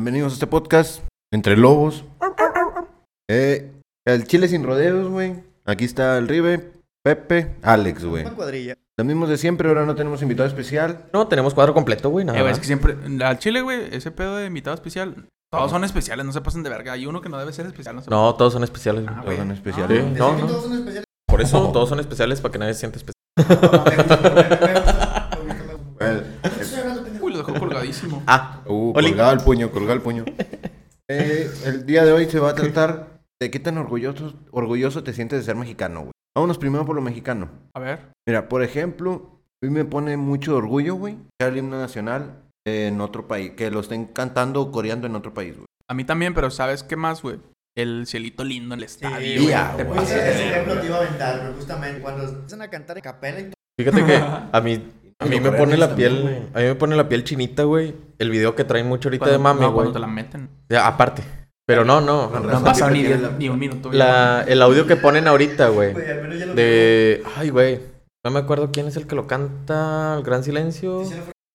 Bienvenidos a este podcast Entre Lobos. Eh, el Chile sin rodeos, güey. Aquí está el Ribe, Pepe, Alex, güey. Una cuadrilla. Los mismos de siempre, ahora no tenemos invitado especial. No, tenemos cuadro completo, güey, nada Eh, güey, es que siempre. Al chile, güey, ese pedo de invitado especial. Todos son especiales, no se pasen de verga. Hay uno que no debe ser especial, no se No, todos son especiales. güey. Ah, Todos son especiales. No, no. todos son especiales. Por eso todos son especiales para que nadie se sienta especial. Well, Estoy hablando pendejo. Ah, uh, colgado el puño, colgado el puño. Eh, el día de hoy se va a tratar de qué tan orgulloso, orgulloso te sientes de ser mexicano, güey. Vámonos primero por lo mexicano. A ver. Mira, por ejemplo, a mí me pone mucho orgullo, güey, que el himno nacional en otro país, que lo estén cantando o coreando en otro país, güey. A mí también, pero ¿sabes qué más, güey? El cielito lindo en el estadio. Sí, güey. ya, Te güey. Ese, ejemplo te iba a aventar, pero justamente cuando empiezan a cantar en capela y todo. fíjate que a mí, a mí me pone la piel, también, a mí me pone la piel chinita, güey. El video que traen mucho ahorita Cuando- de mami, no, güey. cuando te la meten. Ya, aparte. Pero no, no. No ni, prefieren diez- la- ni un minuto. La, el audio que ponen ahorita, güey. De. Ay, güey. No me acuerdo quién es el que lo canta. El Gran Silencio.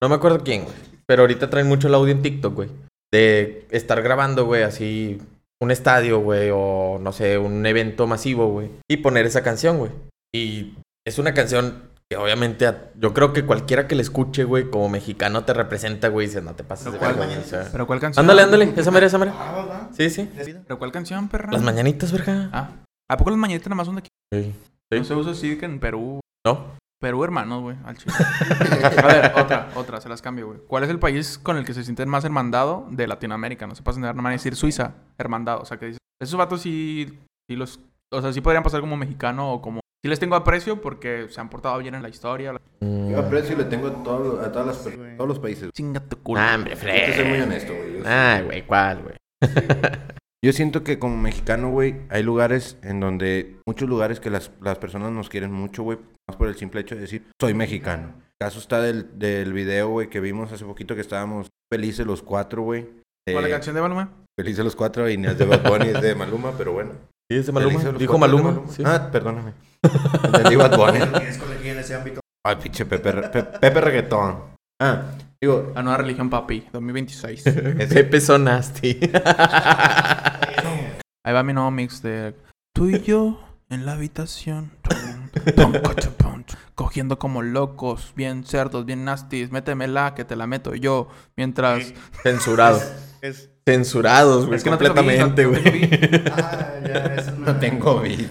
No me acuerdo quién, güey. Pero ahorita traen mucho el audio en TikTok, güey. De estar grabando, güey, así un estadio, güey, o no sé, un evento masivo, güey. Y poner esa canción, güey. Y es una canción que obviamente a- yo creo que cualquiera que la escuche, güey, como mexicano te representa, güey, y dice, no te pases de Pero ¿cuál verga, güey", mañana? o sea. ¿Pero cuál canción? Ándale, ándale, esa mera, esa mera. Ah. Sí, sí. ¿Pero cuál canción, perra? Las mañanitas, verga. Ah. ¿A poco las mañanitas nada más son de aquí? Sí. Sí. No se usa así que en Perú. ¿No? Perú, hermanos, güey, al chile. A ver, otra, otra, se las cambio, güey. ¿Cuál es el país con el que se sienten más hermandado de Latinoamérica? No se pasen de ver, no van a decir Suiza, hermandado. O sea, que dicen, esos vatos sí, sí los, o sea, sí podrían pasar como mexicano o como... Sí les tengo aprecio porque se han portado bien en la historia. Yo aprecio y le tengo a, todo- a todas las, todos los países. Chinga tu culo. Ah, hombre, Hay que ser muy Fred. honesto, güey. Ay, güey, ¿cuál, güey? yo siento que como mexicano, güey, hay lugares en donde, muchos lugares que las, las personas nos quieren mucho, güey, más por el simple hecho de decir, soy mexicano. El caso está del, del video, güey, que vimos hace poquito que estábamos felices los cuatro, güey. ¿Cuál es la canción de Baluma? Felices los cuatro y no es de Bad Bunny, es de Maluma, pero bueno. Sí, es de Maluma. Dijo Maluma. sí. Ah, perdóname. Entendí Bad Bunny. En ese ámbito. Ay, pinche Pepe, Pe- Pepe Reggaetón. Ah, digo, La nueva religión, papi, 2026. ese- Pepe Sonasti. Ahí va mi nuevo mix de tú y yo en la habitación. Cogiendo como locos, bien cerdos, bien nasties. Métemela que te la meto yo. Mientras. Censurado. Es. Censurados, güey. Es que no te lo vi, no- completamente, no güey. vi. Ah, es una. no tengo beat.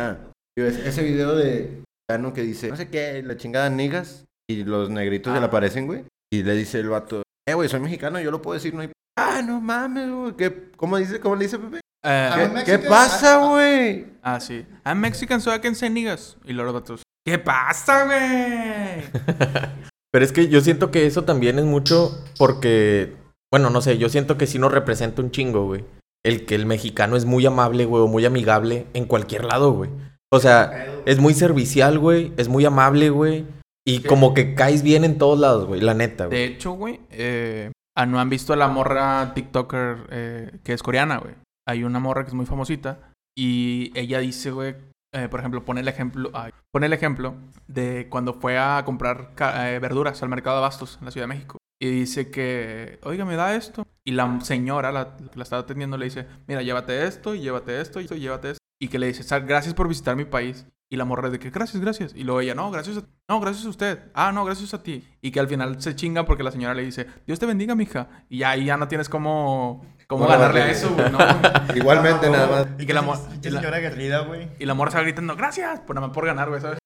ah, ese video de Cano que dice, no sé qué, la chingada niggas, y los negritos se le Ah. aparecen, güey. Y le dice el vato, eh, güey, soy mexicano, yo lo puedo decir, no hay... Ah, no mames, güey. ¿qué- ¿Cómo dice, cómo le dice Pepe? Eh, Ah, ¿Qué, Mexican- ¿qué pasa, güey? ah, sí. I'm Mexican, so I can say niggas. Y luego los vatos. ¿Qué pasa, güey? Pero es que yo siento que eso también es mucho porque, bueno, no sé, yo siento que sí nos representa un chingo, güey. El que el mexicano es muy amable, güey, o muy amigable en cualquier lado, güey. O sea, es muy servicial, güey, es muy amable, güey. Y Sí. como que caes bien en todos lados, güey, la neta, güey. De hecho, güey, eh, ah, no han visto a la morra TikToker eh, que es coreana, güey. Hay una morra que es muy famosita y ella dice, güey, eh, por ejemplo, pone el ejemplo, ay, pone el ejemplo de cuando fue a comprar ca- eh, verduras al mercado de Abastos en la Ciudad de México. Y dice que, oiga, me da esto. Y la señora, la que la estaba atendiendo, le dice, mira, llévate esto, y llévate esto, y llévate esto. Y que le dice, "Sa- gracias por visitar mi país. Y la morra de que, gracias, gracias. Y luego ella, no, gracias a, no, gracias a usted. Ah, no, gracias a ti. Y que al final se chinga porque la señora le dice, Dios te bendiga, mija. Y ya ahí ya no tienes cómo, cómo No, ganarle a eso, güey. No. Igualmente, nada más. Y que la mo- Pinche y la- señora aguerrida, güey. Y la morra se va gritando, gracias, por nada más por ganar, güey, ¿sabes?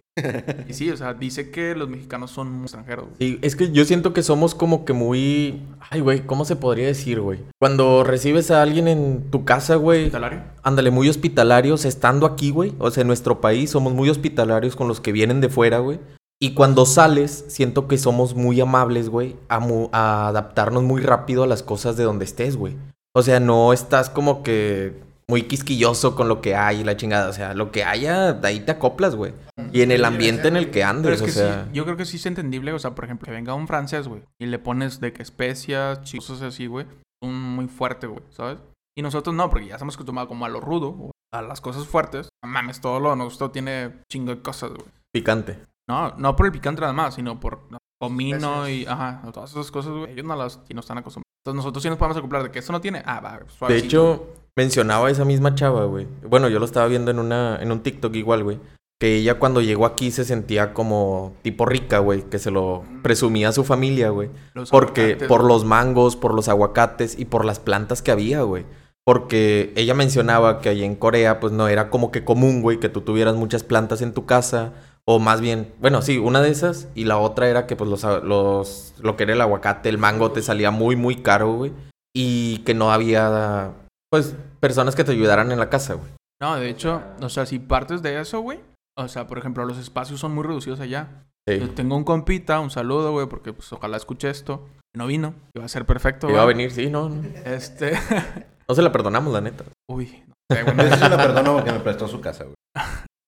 Y sí, o sea, dice que los mexicanos son muy extranjeros. güey. Sí, es que yo siento que somos como que muy... Ay, güey, ¿cómo se podría decir, güey? Cuando recibes a alguien en tu casa, güey, ¿Hospitalario? ándale, muy hospitalarios estando aquí, güey. O sea, en nuestro país somos muy hospitalarios con los que vienen de fuera, güey. Y cuando sales, siento que somos muy amables, güey, a, mu- a adaptarnos muy rápido a las cosas de donde estés, güey. O sea, no estás como que muy quisquilloso con lo que hay y la chingada. O sea, lo que haya, de ahí te acoplas, güey. Y en el ambiente en el que Pero andes, es que o sea... sí, yo creo que sí es entendible, o sea, por ejemplo, que venga un francés, güey, y le pones de que especias, cosas así, güey, un muy fuerte, güey, ¿sabes? Y nosotros no, porque ya estamos acostumbrados como a lo rudo, o a las cosas fuertes. No mames, todo lo nuestro tiene chingo de cosas, güey. Picante. No, no por el picante nada más, sino por comino y, ajá, todas esas cosas, güey. Ellos no las y no están acostumbrados. Entonces nosotros sí nos podemos acoplar de que eso no tiene. Ah, va, De suavecito. hecho, mencionaba esa misma chava, güey. Bueno, yo lo estaba viendo en una en un TikTok igual, güey. Que ella cuando llegó aquí se sentía como tipo rica, güey. Que se lo presumía a su familia, güey. Porque aguacates, por los mangos, por los aguacates y por las plantas que había, güey. Porque ella mencionaba que allí en Corea, pues no era como que común, güey, que tú tuvieras muchas plantas en tu casa. O más bien, bueno, sí, una de esas. Y la otra era que, pues, los, los, lo que era el aguacate, el mango, te salía muy, muy caro, güey. Y que no había, pues, personas que te ayudaran en la casa, güey. No, de hecho, o sea, si partes de eso, güey. O sea, por ejemplo, los espacios son muy reducidos allá. Yo tengo un compita, un saludo, güey, porque pues ojalá escuche esto. No vino, iba a ser perfecto, Iba a venir, sí, no, no. Este. No se la perdonamos, la neta. Uy, no sé, Yo se la perdono porque me prestó su casa, güey.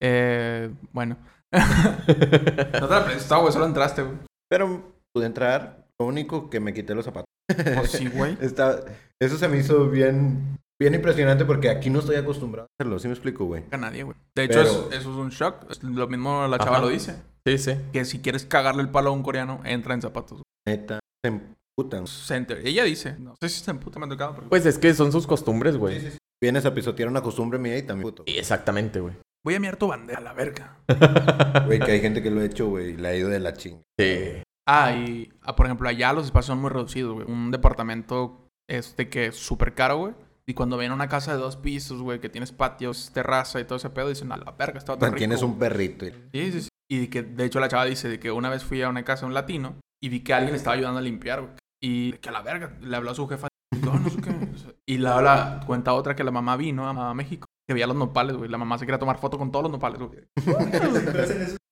Eh, bueno. no te la prestó, güey, solo entraste, güey. Pero pude entrar. Lo único que me quité los zapatos. Pues sí, güey. Está, eso se me hizo bien, bien impresionante porque aquí no estoy acostumbrado a hacerlo. ¿Sí me explico, güey? A nadie, güey. De hecho, Pero- es- eso es un shock. Es Lo mismo la chava Ajá. lo dice. Sí, sí. Que si quieres cagarle el palo a un coreano, entra en zapatos. Neta, se emputan. Center. Ella dice. No sé si se emputa me ha tocado, pero... Pues es que son sus costumbres, güey. Sí, sí, sí. Vienes a pisotear una costumbre mía y también puto. Exactamente, güey. Voy a mirar tu bandera, a la verga. Güey, que hay gente que lo ha hecho, güey, y le ha ido de la chinga. Sí. Ah, y ah, por ejemplo, allá los espacios son muy reducidos, güey. Un departamento este que es súper caro, güey. Y cuando ven una casa de dos pisos, güey, que tienes patios, terraza y todo ese pedo, dicen, a la verga, está todo rico. Tienes un güey". perrito. y- Sí, sí, sí. Y que, de hecho, la chava dice de que una vez fui a una casa de un latino y vi que alguien estaba ayudando a limpiar, güey. Y que a la verga, le habló a su jefa. "No, no sé qué". Y la habla, cuenta otra que la mamá vino a, a México, que veía los nopales, güey. La mamá se quería tomar foto con todos los nopales, güey.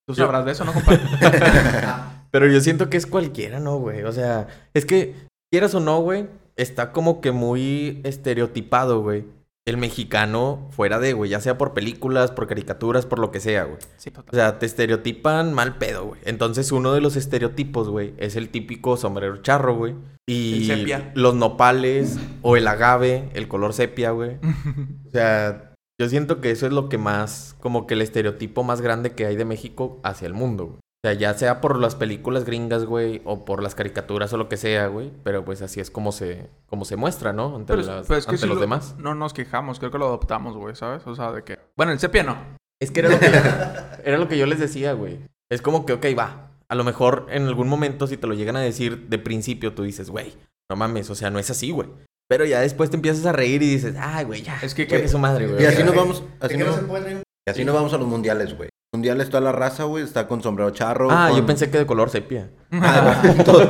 Tú sabrás de eso, ¿no, compadre? Pero yo siento que es cualquiera, ¿no, güey? O sea, es que, quieras o no, güey, está como que muy estereotipado, güey. El mexicano fuera de, güey, ya sea por películas, por caricaturas, por lo que sea, güey. Sí, total. O sea, te estereotipan mal pedo, güey. Entonces, uno de los estereotipos, güey, es el típico sombrero charro, güey. Y El sepia. los nopales o el agave, el color sepia, güey. O sea, yo siento que eso es lo que más, como que el estereotipo más grande que hay de México hacia el mundo, güey. O sea, ya sea por las películas gringas, güey, o por las caricaturas o lo que sea, güey. Pero pues así es como se, como se muestra, ¿no? Ante, Pero, las- pero es que ante sí los lo- demás. No nos quejamos, creo que lo adoptamos, güey, ¿sabes? O sea, de que... Bueno, el sepia no. Es que era lo que, era lo que yo les decía, güey. Es como que, ok, va. A lo mejor en algún momento, si te lo llegan a decir de principio, tú dices, güey, no mames, o sea, no es así, güey. Pero ya después te empiezas a reír y dices, ay, güey, ya. Es que- chingue su madre, güey. Y así nos vamos, ¿De así que no nos, se puede traer un- y así nos vamos a los mundiales, güey. Mundial está la raza, güey, está con sombrero charro. Ah, con- yo pensé que de color sepia. Ah, todos-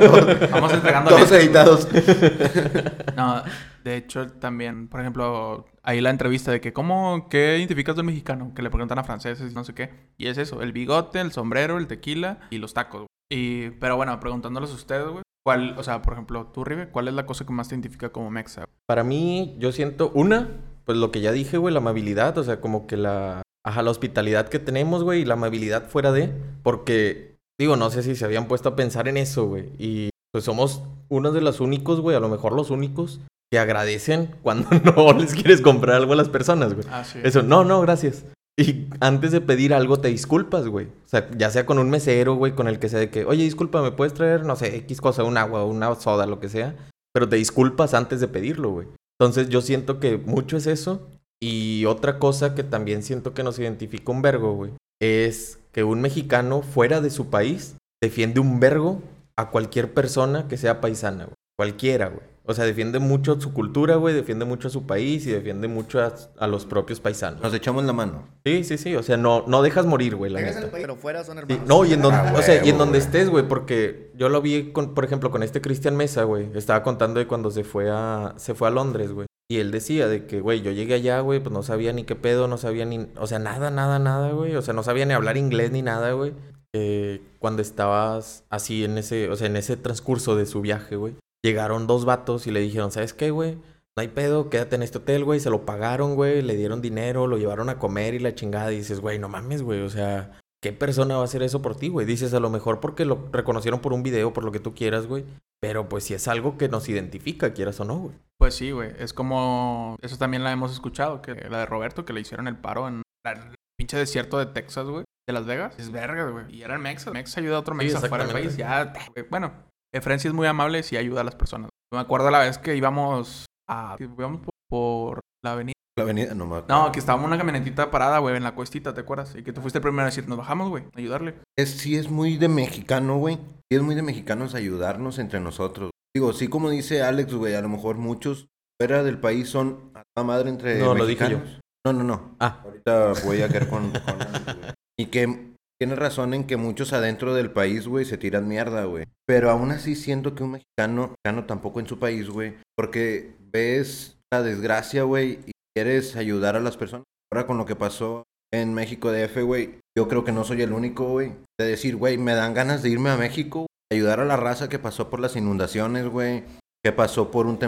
Vamos entregando todos editados. No, de hecho, también, por ejemplo, ahí la entrevista de que, ¿cómo, qué identificas del mexicano? Que le preguntan a franceses y no sé qué. Y es eso, el bigote, el sombrero, el tequila y los tacos. güey. Y, pero bueno, preguntándoles a ustedes, güey, ¿cuál, o sea, por ejemplo, tú, Rive, ¿cuál es la cosa que más te identifica como mexa? Para mí, yo siento, una, pues lo que ya dije, güey, la amabilidad, o sea, como que la, ajá, la hospitalidad que tenemos, güey, y la amabilidad fuera de, porque, digo, no sé si se habían puesto a pensar en eso, güey, y pues somos uno de los únicos, güey, a lo mejor los únicos, que agradecen cuando no les quieres comprar algo a las personas, güey. Ah, sí. Eso, no, no, gracias. Y antes de pedir algo te disculpas, güey. O sea, ya sea con un mesero, güey, con el que sea de que, oye, disculpa, ¿me puedes traer, no sé, X cosa, un agua, una soda, lo que sea? Pero te disculpas antes de pedirlo, güey. Entonces yo siento que mucho es eso. Y otra cosa que también siento que nos identifica un vergo, güey, es que un mexicano fuera de su país defiende un vergo a cualquier persona que sea paisana, güey. Cualquiera, güey. O sea, defiende mucho su cultura, güey, defiende mucho a su país y defiende mucho a, a los propios paisanos. Nos echamos la mano. Sí, sí, sí. O sea, no, no dejas morir, güey, la neta. país, Pero fuera son Sí, hermanos. no, y en donde, Ah, o sea, y en donde estés, güey, porque yo lo vi, con, por ejemplo, con este Cristian Mesa, güey. Estaba contando de cuando se fue a, se fue a Londres, güey. Y él decía de que, güey, yo llegué allá, güey, pues no sabía ni qué pedo, no sabía ni, o sea, nada, nada, nada, güey. O sea, no sabía ni hablar inglés ni nada, güey. Eh, cuando estabas así en ese, o sea, en ese transcurso de su viaje, güey. Llegaron dos vatos y le dijeron, ¿sabes qué, güey? No hay pedo, quédate en este hotel, güey. Se lo pagaron, güey. Le dieron dinero, lo llevaron a comer y la chingada. Y dices, güey, no mames, güey. O sea, ¿qué persona va a hacer eso por ti, güey? Dices, a lo mejor porque lo reconocieron por un video, por lo que tú quieras, güey. Pero pues si es algo que nos identifica, quieras o no, güey. Pues sí, güey. Es como. Eso también la hemos escuchado, que la de Roberto, que le hicieron el paro en el pinche desierto de Texas, güey. de Las Vegas. Es verga, güey. Y eran mexas. Mex ayuda a otro Sí, mexa fuera del país. Ya, güey. bueno, Efren sí es muy amable y sí ayuda a las personas. Me acuerdo la vez que íbamos a... íbamos por la avenida. La avenida, no me acuerdo. No, que estábamos en una camionetita parada, güey, en la cuestita, ¿te acuerdas? Y que tú fuiste el primero a decir, nos bajamos, güey, a ayudarle. Es, sí es muy de mexicano, güey. Sí es muy de mexicanos ayudarnos entre nosotros. Digo, sí como dice Alex, güey, a lo mejor muchos fuera del país son a la madre entre No, lo dije mexicanos. No, no, no. Ah, Ahorita voy a caer con, con Alex, güey. Y que tiene razón en que muchos adentro del país, güey, se tiran mierda, güey. Pero aún así siento que un mexicano, mexicano tampoco en su país, güey. Porque ves la desgracia, güey, y quieres ayudar a las personas. Ahora con lo que pasó en México DF, güey, yo creo que no soy el único, güey. De decir, güey, me dan ganas de irme a México, ayudar a la raza que pasó por las inundaciones, güey. Que pasó por un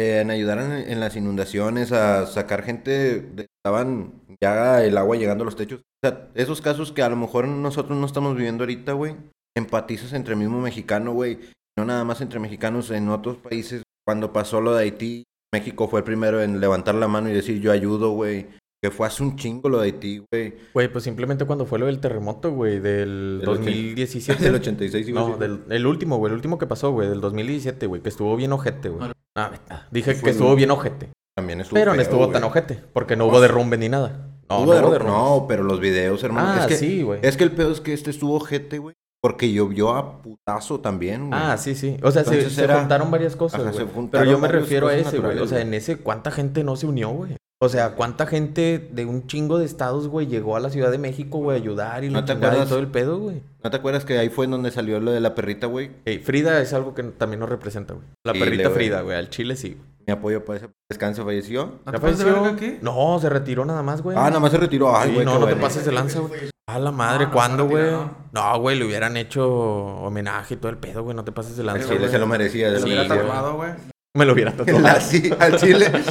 eh, en ayudar en, en las inundaciones, a sacar gente, de- estaban ya el agua llegando a los techos. O sea, esos casos que a lo mejor nosotros no estamos viviendo ahorita, güey, empatizas entre el mismo mexicano, güey, no nada más entre mexicanos en otros países. Cuando pasó lo de Haití, México fue el primero en levantar la mano y decir yo ayudo, güey. Que fue hace un chingo lo de Haití, güey. güey, pues simplemente cuando fue lo del terremoto, güey, del Del ochen- 2017. Del 86, iba a No, del, el último, güey, el último que pasó, güey, del 2017, güey, que estuvo bien ojete, güey. Vale. Ah, vete. dije que estuvo el- bien ojete. También estuvo Pero no estuvo tan ojete, porque no hubo derrumbe ni nada. No, Hubo no derru- hubo derrumbe. no, pero los videos, hermano. Ah, es que, sí, güey. Es que el pedo es que este estuvo ojete, güey. Porque llovió a putazo también, güey. Ah, sí, sí. O sea, se, Entonces se era- juntaron varias cosas, Ajá, güey. se juntaron Pero yo me refiero a ese, güey. O sea, en ese, ¿cuánta gente no se unió, güey? O sea, ¿cuánta gente de un chingo de estados, güey, llegó a la Ciudad de México, güey, a ayudar y ¿No te y acuerdas? todo el pedo, güey? ¿No te acuerdas que ahí fue en donde salió lo de la perrita, güey? Ey, Frida es algo que también nos representa, güey. La perrita. Frida, güey. Al chile sí. güey. Mi apoyo para ese descanso falleció. ¿No ¿Ya de falleció? verga qué? No, se retiró nada más, güey. Ah, nada más se retiró. Ay, Sí, güey, no, no te pases de lanza, güey. A la madre, No, no ¿cuándo, güey? No, güey, le hubieran hecho homenaje y todo el pedo, güey. No te pases de Al lanza, chile güey. se lo merecía. Se se lo lo hubiera Sí, güey. tatuado, güey. Me lo hubiera tatuado. Así, al chile.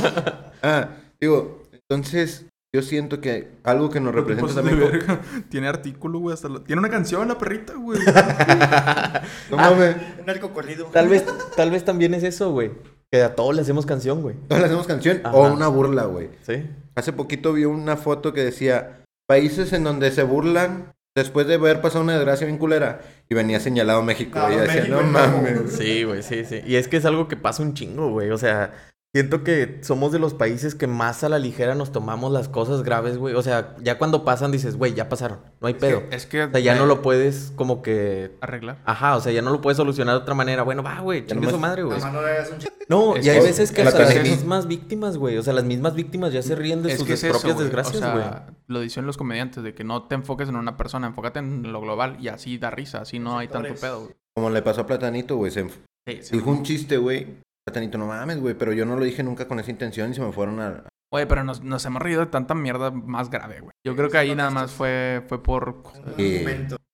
Ah, digo, entonces yo siento que algo que nos representa de también. verga. Tiene artículo, güey. Hasta la- Tiene una canción, la perrita, güey. No mames, Un arco corrido. Tal vez, tal vez también es eso, güey. Que a todos le hacemos canción, güey. no le hacemos canción Ajá. o una burla, güey. Sí. Hace poquito vi una foto que decía países en donde se burlan después de haber pasado una desgracia bien culera y venía señalado México No, y decía, México no". mames. Sí, güey, sí, sí. Y es que es algo que pasa un chingo, güey. O sea, siento que somos de los países que más a la ligera nos tomamos las cosas graves, güey. O sea, ya cuando pasan dices, güey, ya pasaron. No hay pedo. Es que... O sea, ya no lo puedes como que... Arreglar. Ajá, o sea, ya no lo puedes solucionar de otra manera. Bueno, va, güey, chingue su madre, güey. No y hay veces que la hasta las mismas víctimas, güey. O sea, las mismas víctimas ya se ríen de Es sus que es eso, propias güey. desgracias, O güey. sea, lo dicen los comediantes de que no te enfoques en una persona, enfócate en lo global y así da risa, así no hay tanto pedo, güey. Como le pasó a Platanito, güey, se sí. dijo un chiste, güey. Platanito, no mames, güey, pero yo no lo dije nunca con esa intención y se me fueron a... Oye, pero nos, nos hemos reído de tanta mierda más grave, güey. Yo creo que ahí nada más fue, fue por... Sí.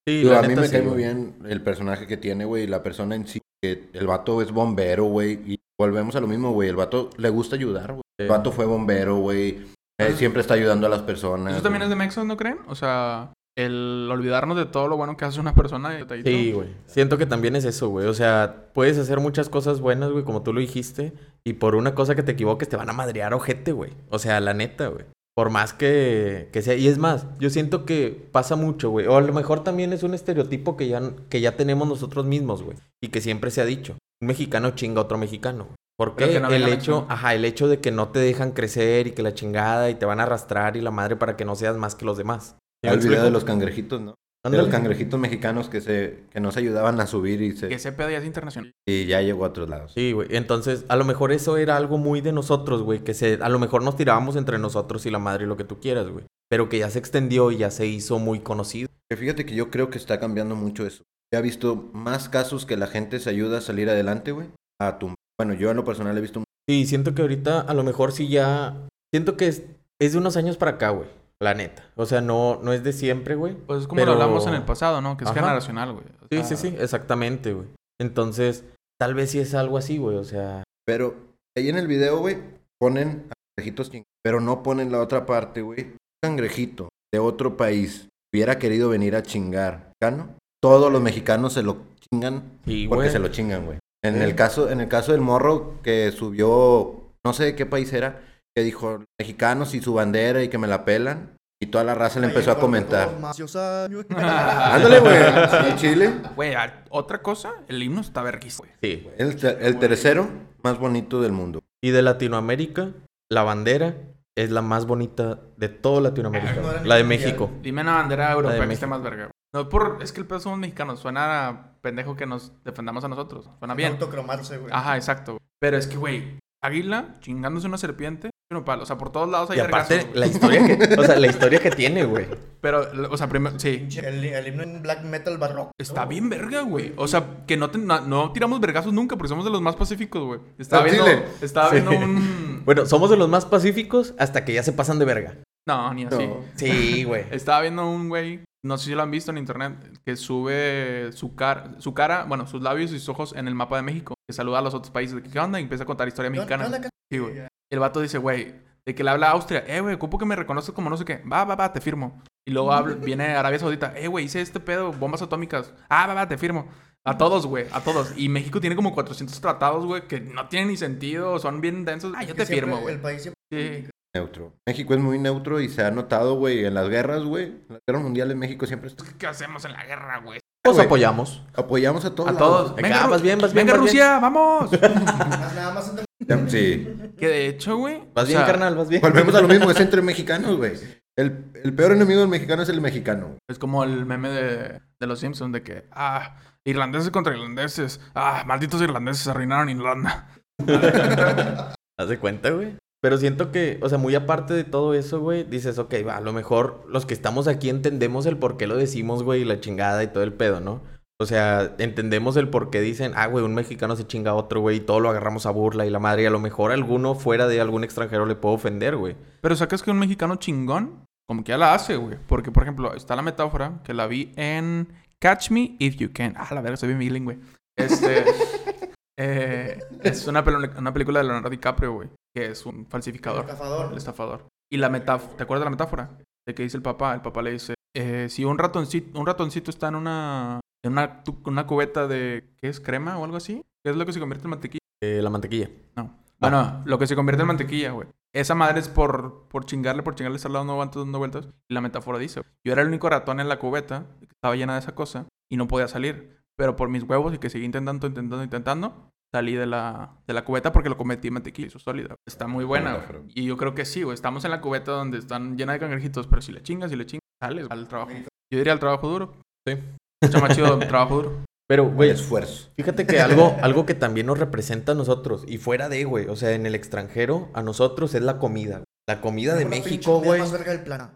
Digo, a mí neta me sí, cae muy güey. bien el personaje que tiene, güey, la persona en sí. Que el vato es bombero, güey, y volvemos a lo mismo, güey. El vato le gusta ayudar, güey. El vato fue bombero, güey. Eh, siempre está ayudando a las personas. ¿Eso también es de Mexos, no creen? O sea, el olvidarnos de todo lo bueno que hace una persona. y. Sí, güey. Siento que también es eso, güey. O sea, puedes hacer muchas cosas buenas, güey, como tú lo dijiste. Y por una cosa que te equivoques, te van a madrear ojete, güey. O sea, la neta, güey. Por más que, que sea. Y es más, yo siento que pasa mucho, güey. O a lo mejor también es un estereotipo que ya, que ya tenemos nosotros mismos, güey. Y que siempre se ha dicho. Un mexicano chinga a otro mexicano. güey. ¿Por Pero qué? que no el hecho, chingar. ajá, el hecho de que no te dejan crecer y que la chingada y te van a arrastrar y la madre para que no seas más que los demás. ¿Sí me el video de los cangrejitos, ¿no? De los cangrejitos mexicanos que se que no se ayudaban a subir y, se, Que ese pedo ya es internacional. y ya llegó a otros lados. Sí, güey. Entonces, a lo mejor eso era algo muy de nosotros, güey. Que se, a lo mejor nos tirábamos entre nosotros y la madre y lo que tú quieras, güey. Pero que ya se extendió y ya se hizo muy conocido. Que Fíjate que yo creo que está cambiando mucho eso. Ya he visto más casos que la gente se ayuda a salir adelante, güey. A tumbar. Bueno, yo en lo personal he visto Sí, siento que ahorita a lo mejor sí ya. Siento que es, es de unos años para acá, güey. La neta. O sea, no, no es de siempre, güey. Pues es como Pero- lo hablamos en el pasado, ¿no? Que es Ajá. generacional, güey. O Sí, sea, sí, sí, exactamente, güey. Entonces, tal vez sí es algo así, güey. O sea, Pero ahí en el video, güey, ponen a cangrejitos ching- Pero no ponen la otra parte, güey. Un cangrejito de otro país hubiera querido venir a chingar, ¿no? Todos los mexicanos se lo chingan sí, porque güey. se lo chingan, güey. En Sí. el caso, en el caso del morro que subió, no sé de qué país era, que dijo mexicanos y su bandera y que me la pelan. Y toda la raza le empezó a comentar. Ándale, güey. Al Chile. Güey, otra cosa, el himno está verguísimo, güey. Sí. El, te- el tercero más bonito del mundo. Y de Latinoamérica, la bandera es la más bonita de todo Latinoamérica. Ah, no la de. México. Dime una bandera europea que México. esté más verga. güey. No, por, es que el pedo somos mexicanos. Suena a pendejo que nos defendamos a nosotros. Suena bien. Autocromarse, güey. Ajá, exacto. Pero es que, güey, águila chingándose una serpiente. O sea, por todos lados hay Y aparte, la historia que, o sea, la historia que tiene, güey. Pero, o sea, primero, sí. El, el himno en black metal barroco. Está bien verga, güey. O sea, que no, te- no, no tiramos vergazos nunca porque somos de los más pacíficos, güey. Estaba viendo, chile. estaba Sí. viendo un... Bueno, somos de los más pacíficos hasta que ya se pasan de verga. No, ni así. No. Sí, güey. Estaba viendo un güey, no sé si lo han visto en internet, que sube su cara, su cara, bueno, sus labios y sus ojos en el mapa de México. Que saluda a los otros países. de que, ¿Qué onda? Y empieza a contar historia mexicana. Sí, güey. El vato dice, güey, de que le habla a Austria, eh, güey, ocupo que me reconozcas como no sé qué. Va, va, va, te firmo. Y luego habla- viene Arabia Saudita, eh, güey, hice este pedo, bombas atómicas. Ah, va, va, te firmo. A todos, güey, a todos. Y México tiene como 400 tratados, güey, que no tienen ni sentido, son bien densos. Ah, yo te firmo, güey. El país siempre... Sí. Neutro. México es muy neutro y se ha notado, güey, en las guerras, güey. En las guerras mundiales México siempre está- ¿Qué hacemos en la guerra, güey? Nos güey. apoyamos. apoyamos a todos. A lados. todos. Venga, Venga, vas bien, vas bien, Venga, vas bien. Rusia, vamos. Nada más entre- Sí. que de hecho, güey. Vas o bien, sea, carnal, vas bien. Volvemos a lo mismo, es entre mexicanos, güey. El, el peor enemigo del mexicano es el mexicano. Es como el meme de, de los Simpsons de que, ah, irlandeses contra irlandeses. Ah, malditos irlandeses arruinaron Irlanda. Haz de cuenta, güey. Pero siento que, o sea, muy aparte de todo eso, güey, dices, ok, va, a lo mejor los que estamos aquí entendemos el por qué lo decimos, güey, y la chingada y todo el pedo, ¿no? O sea, entendemos el por qué dicen, ah, güey, un mexicano se chinga a otro, güey, y todo lo agarramos a burla y la madre, y a lo mejor alguno fuera de algún extranjero le puede ofender, güey. Pero sacas que un mexicano chingón, como que ya la hace, güey. Porque, por ejemplo, está la metáfora que la vi en Catch Me If You Can. Ah, la verga, soy bien bilingüe. Este. eh, es una, pel- una película de Leonardo DiCaprio, güey. Que es un falsificador. El estafador. El estafador. Y la metáfora, ¿te acuerdas de la metáfora? De que dice el papá, el papá le dice, eh, si un ratoncito, un ratoncito está en una, en una, una cubeta de, ¿qué es? ¿Crema o algo así? ¿Qué es lo que se convierte en mantequilla? Eh, la mantequilla. No. Bueno, lo que se convierte en mantequilla, güey. Esa madre es por, por chingarle, por chingarle, estar dando vueltas, dando vueltas. Y la metáfora dice, yo era el único ratón en la cubeta, que estaba llena de esa cosa, y no podía salir. Pero por mis huevos y que seguí intentando, intentando, intentando, salí de la, de la cubeta porque lo cometí en mantequilla, sólida. Está muy buena, güey. Y yo creo que sí, güey. Estamos en la cubeta donde están llenas de cangrejitos, pero si le chingas, si le chingas, sales al trabajo. Yo diría al trabajo duro. Sí. Mucho más chido trabajo duro. Pero, El güey, esfuerzo. Fíjate que algo, algo que también nos representa a nosotros, y fuera de, güey, o sea, en el extranjero, a nosotros es la comida. La comida de México, güey.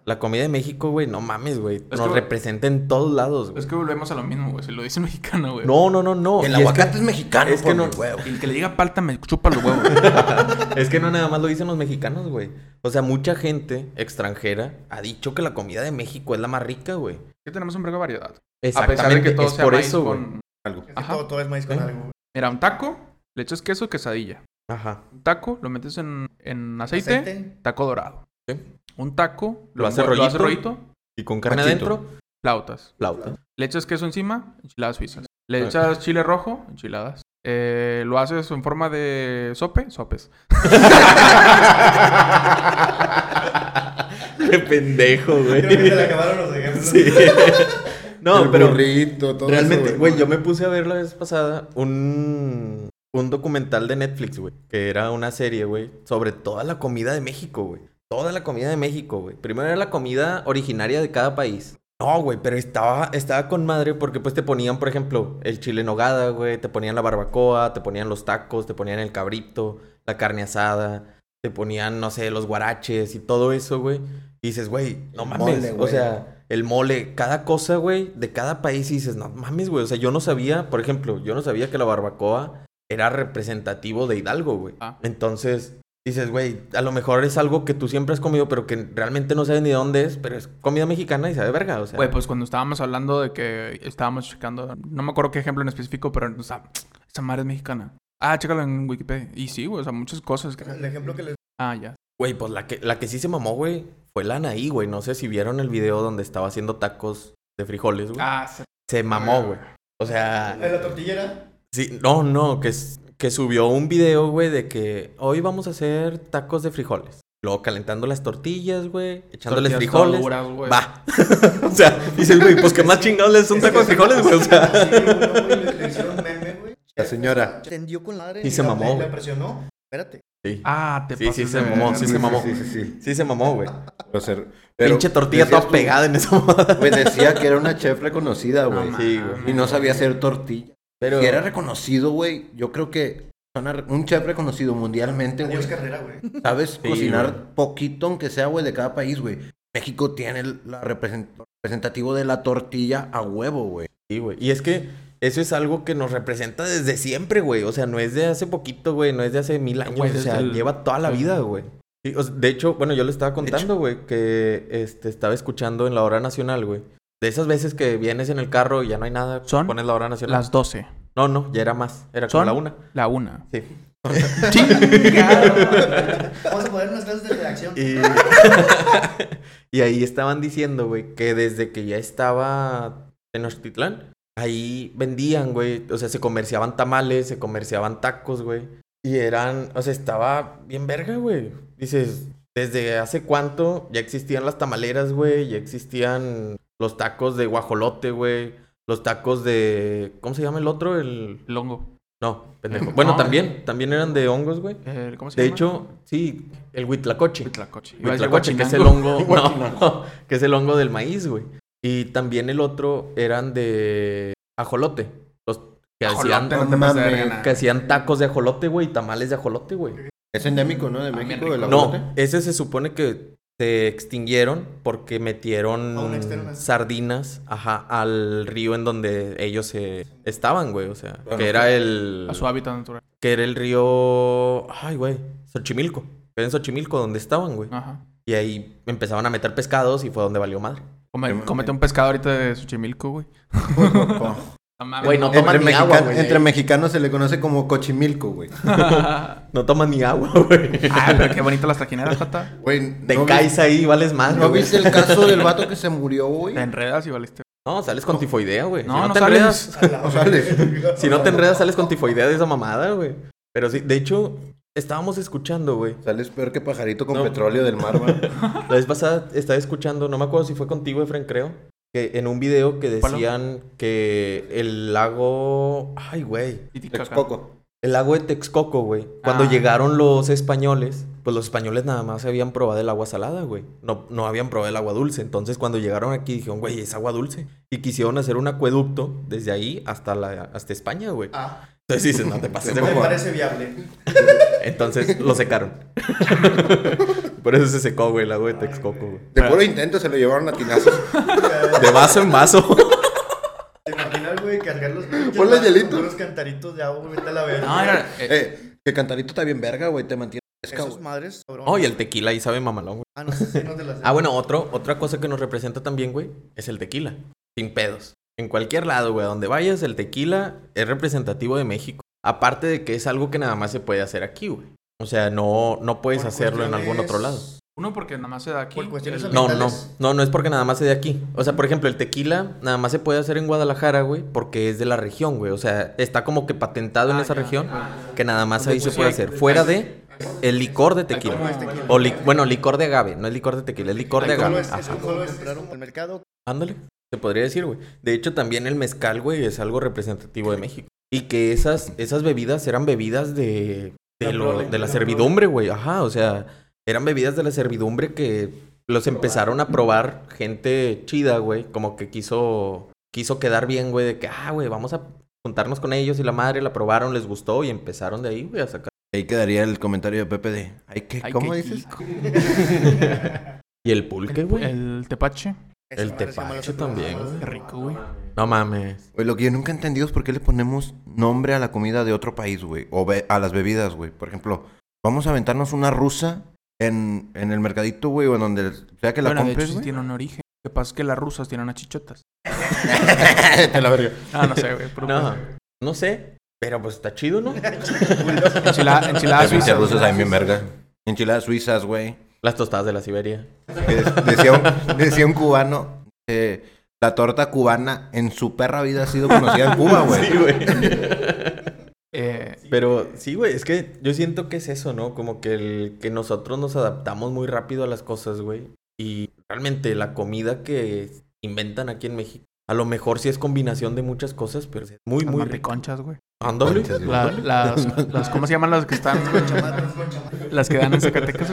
La comida de México, güey, no mames, güey. Nos que- representa en todos lados, güey. Es que volvemos a lo mismo, güey. Se lo dice mexicano, güey. No, no, no, no. El Y es aguacate que- es, mexicano, es que por no- mi huevo. El que le diga palta me chupa los huevos. Es que no nada más lo dicen los mexicanos, güey. O sea, mucha gente extranjera ha dicho que la comida de México es la más rica, güey. que tenemos un de variedad. Exactamente, a pesar de que todo es sea por maíz eso, güey. con... Algo. Es que Ajá. todo, todo es maíz con ¿Eh? algo. güey. Mira, un taco, le echas queso, quesadilla. Ajá. Un taco, lo metes en, en aceite, Aceite. taco dorado. Sí. Un taco, Lo hace envuel- rollito. rollito, Y con carne adentro, flautas. flauta. Le echas queso encima, enchiladas suizas. Le echas chile rojo, enchiladas. Eh, lo haces en forma de sope, sopes. Qué pendejo, güey. Creo que se le acabaron los ejemplos. Sí. No, el pero burrito, todo realmente, eso, güey, yo me puse a ver la vez pasada un, un documental de Netflix, güey, que era una serie, güey, sobre toda la comida de México, güey. Toda la comida de México, güey. Primero era la comida originaria de cada país. No, güey, pero estaba, estaba con madre porque pues te ponían, por ejemplo, el chile en nogada, güey, te ponían la barbacoa, te ponían los tacos, te ponían el cabrito, la carne asada, te ponían, no sé, los guaraches y todo eso, güey. Y dices, güey, no mames, mole, o güey. sea, el mole, cada cosa, güey, de cada país y dices, no mames, güey, o sea, yo no sabía, por ejemplo, yo no sabía que la barbacoa era representativo de Hidalgo, güey. Ah. Entonces, dices, güey, a lo mejor es algo que tú siempre has comido, pero que realmente no sabes ni de dónde es, pero es comida mexicana y sabe verga, o sea. Güey, pues cuando estábamos hablando de que estábamos checando, no me acuerdo qué ejemplo en específico, pero o sea, esa madre es mexicana. Ah, chécalo en Wikipedia. Y sí, güey, o sea, muchas cosas que... El ejemplo que les Ah, ya. Güey, pues la que, la que sí se mamó, güey, fue la Anaí, güey. No sé si vieron el video donde estaba haciendo tacos de frijoles, güey. Ah, sí. Se mamó, güey. O sea, ¿En la tortillera? Sí, no, no, que, que subió un video, güey, de que hoy vamos a hacer tacos de frijoles. Luego calentando las tortillas, güey. Echándoles Tortillas frijoles. todas duras, güey. Va. o sea, dices, güey, pues que más chingados les un taco de frijoles, güey. O sea. Sí, uno, güey, le, le hicieron meme, güey. La señora. Tendió con la madre. Y se mamó, Le, presionó. Espérate. Sí. Ah, te Sí, sí, se mamó, sí se mamó. Sí, sí, sí. Sí se mamó, güey. Pero ser- pero Pinche tortilla toda pegada en esa mamada. Güey, decía que era una chef reconocida, No güey. Sí, güey. y no sabía hacer tortilla. Pero. Si era reconocido, güey, yo creo que un chef reconocido mundialmente, güey. Carrera, güey. Sabes Sí, cocinar güey. poquito, aunque sea, güey, de cada país, güey. México tiene el la represent- representativo de la tortilla a huevo, güey. Sí, güey. Y es que eso es algo que nos representa desde siempre, güey. O sea, no es de hace poquito, güey. No es de hace mil años. O sea, el- lleva toda la vida, güey. Sí, o sea, de hecho, bueno, yo le estaba contando, güey, que este, estaba escuchando en la hora nacional, güey. De esas veces que vienes en el carro y ya no hay nada, Son pones la hora nacional. Las 12. No, no, ya era más. Era como ¿Son? la una. La una. Sí. Chingado. Vamos a poner unas clases de redacción. Y... y ahí estaban diciendo, güey, que desde que ya estaba Tenochtitlán, ahí vendían, güey. O sea, se comerciaban tamales, se comerciaban tacos, güey. Y eran, o sea, estaba bien verga, güey. Dices, ¿desde hace cuánto ya existían las tamaleras, güey? Ya existían los tacos de guajolote, güey. Los tacos de... ¿Cómo se llama el otro? El... Longo. No, pendejo. Bueno, No. también. También eran de hongos, güey. Eh, ¿Cómo se De llama? hecho, sí, el huitlacoche. Huitlacoche. Huitlacoche, que es el hongo. No, que es el hongo del maíz, güey. Y también el otro eran de ajolote. Los que hacían, no te de que hacían tacos de ajolote, güey, y tamales de ajolote, güey. Es endémico, ¿no? De Ah, México, el No, ajolote. ese se supone que se extinguieron porque metieron sardinas, ajá, al río en donde ellos se estaban, güey, o sea, Bueno, que era el A su hábitat natural. que era el río, ay, güey, Xochimilco. Era en Xochimilco donde estaban, güey. Ajá. Y ahí empezaban a meter pescados y fue donde valió madre. Come- cómete un pescado ahorita de Xochimilco, güey. Güey, no toman entre, ni agua, güey. entre mexicanos se le conoce como cochimilco, güey. No toman ni agua, güey. Ah, pero qué bonitas las trajineras, Jota. Güey, Te ¿no caes ahí, vales madre. ¿No güey. viste el caso del vato que se murió, güey? Te enredas y valiste. No, sales con tifoidea, güey. No, si no, no te sales. enredas, No sales. si no te enredas, sales con tifoidea de esa mamada, güey. Pero sí, de hecho, estábamos escuchando, güey. Sales peor que pajarito con No. petróleo del mar, güey. La vez pasada estaba escuchando, no me acuerdo si fue contigo, Efren, creo. Que en un video que decían que el lago. Ay, güey. Texcoco. El lago de Texcoco, güey. Cuando Ah. llegaron los españoles, pues los españoles nada más habían probado el agua salada, güey. No, no habían probado el agua dulce. Entonces, cuando llegaron aquí, dijeron, güey, es agua dulce. Y quisieron hacer un acueducto desde ahí hasta, la, hasta España, güey. Ah, Entonces dices, no te pases de me parece viable. Entonces lo secaron. Por eso se secó, güey, el lago de Texcoco, güey. De puro intento se lo llevaron a tinazos. De vaso en vaso. ¿Te imaginas, güey, cargar los Ponle hielito. Unos cantaritos de agua, güey, vete a la verga. No, eh, Eh, que cantarito está bien verga, güey. Te mantiene fresca, Esos güey. madres, cabrón. Oh, y el tequila ahí sabe mamalón, güey. Ah, no sé si no te las Ah, bueno, otro, otra cosa que nos representa también, güey, es el tequila. Sin pedos. En cualquier lado, güey, donde vayas, el tequila es representativo de México. Aparte de que es algo que nada más se puede hacer aquí, güey. O sea, no, no puedes Por hacerlo en algún otro lado. Uno porque nada más se da aquí. Por cuestiones El- No, no, no, no es porque nada más sea de aquí. O sea, por ejemplo, el tequila nada más se puede hacer en Guadalajara, güey, porque es de la región, güey. O sea, está como que patentado en Ah, esa ya, región ya. que nada más ahí se Pues sí, puede hay- hacer. Fuera de el licor de tequila. ¿Cómo es tequila? O li- bueno, licor de agave, no es licor de tequila, es licor de agave. es, es al mercado. Ándale, se podría decir, güey. De hecho, también el mezcal, güey, es algo representativo de México. Y que esas, esas bebidas eran bebidas de, de, La lo- de la servidumbre, güey. Ajá, o sea, eran bebidas de la servidumbre que los empezaron a probar gente chida, güey. Como que quiso, quiso quedar bien, güey, de que, ah, güey, vamos a juntarnos con ellos y la madre la probaron, les gustó y empezaron de ahí, güey, a sacar. Ahí quedaría el comentario de Pepe de... Ay, ¿qué? Ay, ¿Cómo qué dices? Y el pulque, güey. El tepache. Esa El madre se llama la tepache también, Qué rico, güey. No mames. Güey, lo que yo nunca he entendido es por qué le ponemos nombre a la comida de otro país, güey. O be- a las bebidas, güey. Por ejemplo, vamos a aventarnos una rusa en, en el mercadito, güey, o en donde sea que la bueno, de hecho, compres, sí güey. tiene un origen. Lo que pasa es que las rusas tienen unas chichotas. Te la verga. Ah, no sé, güey. puro No, pedo. no sé, pero pues está chido, ¿no? Enchilada, enchilada Las suiza. pinches rusas ahí bien verga. Enchiladas suizas, güey. Las tostadas de la Siberia. Decía un, decía un cubano que la torta cubana en su perra vida ha sido conocida en Cuba, güey. güey. Eh, Pero sí, güey, es que yo siento que es eso, ¿no? Como que, el, que nosotros nos adaptamos muy rápido a las cosas, güey. Y realmente la comida que inventan aquí en México, a lo mejor sí es combinación de muchas cosas, pero es muy, las muy güey. Ándale. Conchas, güey. La- las, las- ¿Cómo se llaman las que están? las que dan en Zacatecas,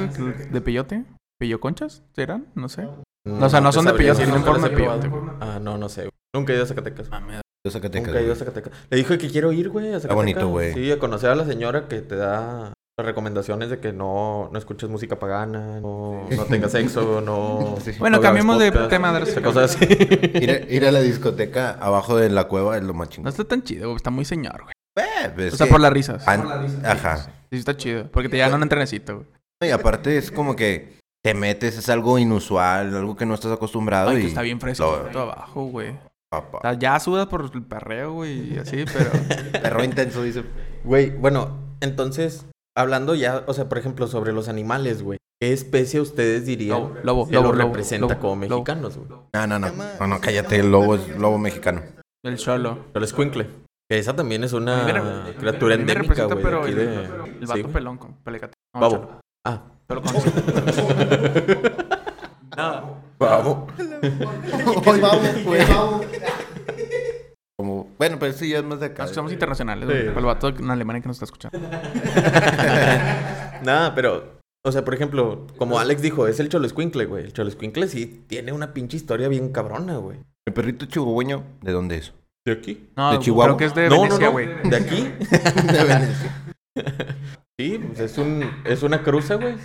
de peyote. ¿Pilloconchas? ¿Serán? No sé. o sea, no son de peyote, tienen las forma de peyote. Ah, no, no sé. güey. Nunca he ido a Zacatecas. Mames. Yo Zacatecas, Nunca he ido a. Zacatecas. Le dije que quiero ir, güey, a Zacatecas. bonito, güey. Sí, a conocer a la señora que te da las recomendaciones de que no, no escuches música pagana, no, no tengas sexo, no... Sí. Bueno, no cambiemos de tema de cosas así. Ir, a- ir a la discoteca abajo de la cueva es lo más No chingón. está tan chido, güey. Está muy señor, güey. Eh, pues, O sea, que- por las risas. an- Ajá. Sí, está chido. Porque te llevan un entrenecito, güey. Y aparte es como que te metes, es algo inusual, algo que no estás acostumbrado Ay, y... que está bien fresco lo- todo abajo, güey. O Papá. sea, ya sudas por el perreo, güey, y así, pero... Perro intenso, dice. Güey, bueno, entonces, hablando ya, o sea, por ejemplo, sobre los animales, güey. ¿Qué especie ustedes dirían Lobo, lobo, que lobo, lobo, representa lobo, como lobo. mexicanos, güey? No, no, no. No, no, cállate. El lobo es lobo mexicano. El cholo. El escuincle. Esa también es A una me criatura me endémica, güey, pero aquí el, de... el vato pelón con pelecate. No, Babo. Ah, Pelo con... no. vamos. ¿Qué babo, güey? babo. Como... Bueno, pero sí, ya es más de acá. Nos somos internacionales, Sí. güey. Para el vato en Alemania que nos está escuchando. Nada, pero, o sea, por ejemplo, como Alex dijo, es el Cholo Escuincle, güey. El Cholo Escuincle sí tiene una pinche historia bien cabrona, güey. El perrito chihuahueño, ¿de dónde es? ¿De aquí? No, ¿De Chihuahua? creo que es de no, Venecia, no, güey. no. ¿De aquí? De Venecia. Sí, pues es un, es una cruza, güey.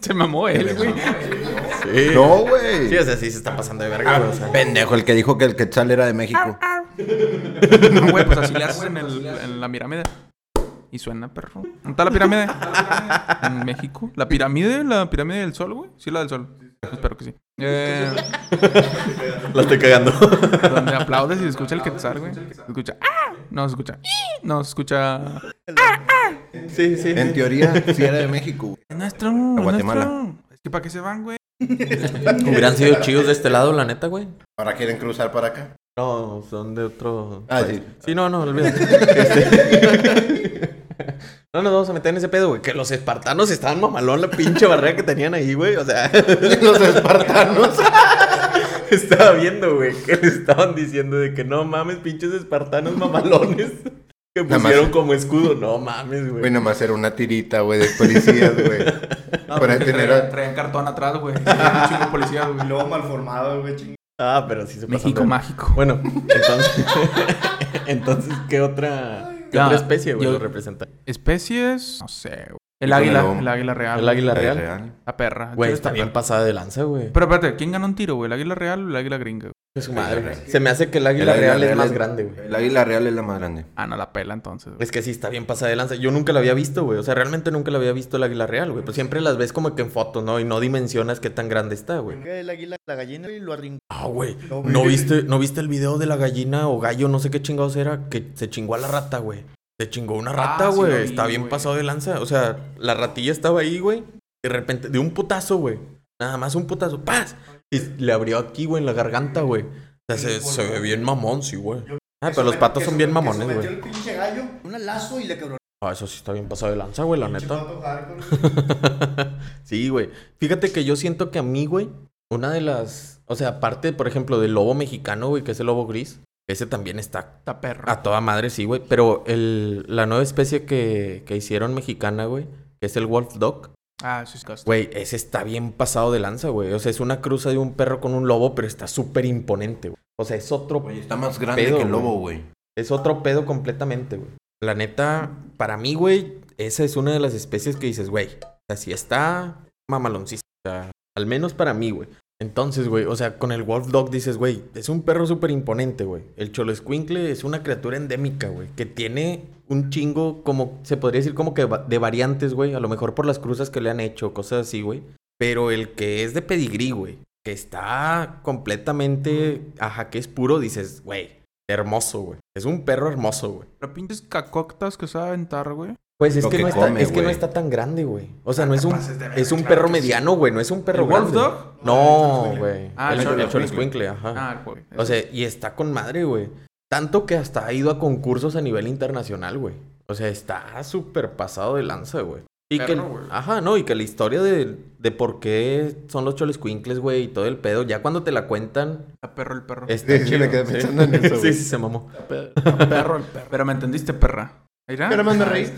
Se mamó él, güey. Sí. No, güey. Sí, o sea, sí se está pasando de verga, güey. O sea, Pendejo, el que dijo que el quetzal era de México. No, güey, pues así le haces en, el, en la pirámide. Y suena, perro. ¿Dónde está la pirámide? En México. ¿La pirámide? ¿La pirámide del sol, güey? Sí, la del sol. Espero que sí. Eh, la estoy cagando. donde aplaudes y se escucha el quetzal, güey. Se escucha. ¡Ah! No, se escucha. ¡ii! No, se escucha. sí, sí. En teoría, sí era de México. güey. Es nuestro. es Guatemala. nuestro. Es que para qué se van, güey. Hubieran sido chidos de este lado, la neta, güey. Ahora quieren cruzar para acá. No, son de otro. Ah, país. sí. Sí, no, no, olvídate. No nos vamos a meter en ese pedo, güey. Que los espartanos estaban mamalón la pinche barrera que tenían ahí, güey. O sea, Los espartanos. estaba viendo, güey, que le estaban diciendo de que no mames, pinches espartanos mamalones. Que más. pusieron como escudo. No mames, güey. Güey, nomás era una tirita, güey, de policías, güey. Para tener... Traían, traían cartón atrás, güey. Un chingo de policías, Y güey. luego malformado, güey, ching. Ah, pero sí se pasan México mágico. Bueno, entonces. entonces, ¿qué otra, qué otra especie, güey, lo representa? Especies. No sé. El águila. El águila real. El águila La real. real. La perra. Güey, está bien pasada de lanza, güey. Pero espérate, ¿quién ganó un tiro, güey? ¿El águila real o el águila gringa? güey? Es su madre. Se me hace que el águila, El águila real, es más grande, güey. El águila real es la más grande. Ah, no, la pela entonces. güey. Es que sí, está bien pasada de lanza. Yo nunca la había visto, güey. O sea, realmente nunca la había visto el águila real, güey. Pues siempre las ves como que en fotos, ¿no? Y no dimensionas qué tan grande está, güey. El águila, la gallina y lo arringó. Ah, güey. No, ¿No güey. viste, ¿No viste el video de la gallina o gallo, no sé qué chingados era? Que se chingó a la rata, güey. Se chingó una rata, Ah, sí güey. Está bien pasado de lanza. O sea, la ratilla estaba ahí, güey. De repente, de un putazo, güey. Nada más un putazo. ¡Paz! Y le abrió aquí, güey, en la garganta, güey. O sea, se, se ve bien mamón, sí, güey. Ah, pero los patos son bien mamones, güey. güey. el pinche gallo, un lazo y le quebró. Ah, eso sí está bien pasado de lanza, güey, la neta. Sí, güey. Fíjate que yo siento que a mí, güey, una de las. O sea, aparte, por ejemplo, del lobo mexicano, güey, que es el lobo gris, ese también está Está perro. a toda madre, sí, güey. Pero el, la nueva especie que, que hicieron mexicana, güey, que es el wolf dog, Ah, sí, es güey, ese está bien pasado de lanza, güey. O sea, es una cruza de un perro con un lobo, pero está súper imponente, güey. O sea, es otro Oye, está más grande Pedo, que el güey. lobo, güey. Es otro pedo completamente, güey. La neta, para mí, güey, esa es una de las especies que dices, güey, o sea, si está mamaloncista. O sea, al menos para mí, güey. Entonces, güey, o sea, con el Wolf Dog dices, güey, es un perro súper imponente, güey. El Cholo Escuincle es una criatura endémica, güey, que tiene un chingo, como, se podría decir como que va- de variantes, güey, a lo mejor por las cruzas que le han hecho, cosas así, güey. Pero el que es de pedigrí, güey, que está completamente, ajá, que es puro, dices, güey, hermoso, güey. Es un perro hermoso, güey. Pero pinches cacoctas que sabe aventar, güey. Pues es que, que no está, come, es que no está tan grande, güey. O sea, no es un, es un claro perro que mediano, güey. No es un perro ¿El Wolf grande. Dog? No, güey. Ah, el el Escuincle, ajá. Ah, güey. O sea, y está con madre, güey. Tanto que hasta ha ido a concursos a nivel internacional, güey. O sea, está súper pasado de lanza, güey. Y que, Perro, güey. ajá, no, y que la historia de, de por qué son los cholescuincles, güey, y todo el pedo, ya cuando te la cuentan, Está perro el perro. está Sí, chido. me quedé pensando en eso, sí, güey. sí, se mamó. Está perro el perro. Pero me entendiste, perra. Pero me reí.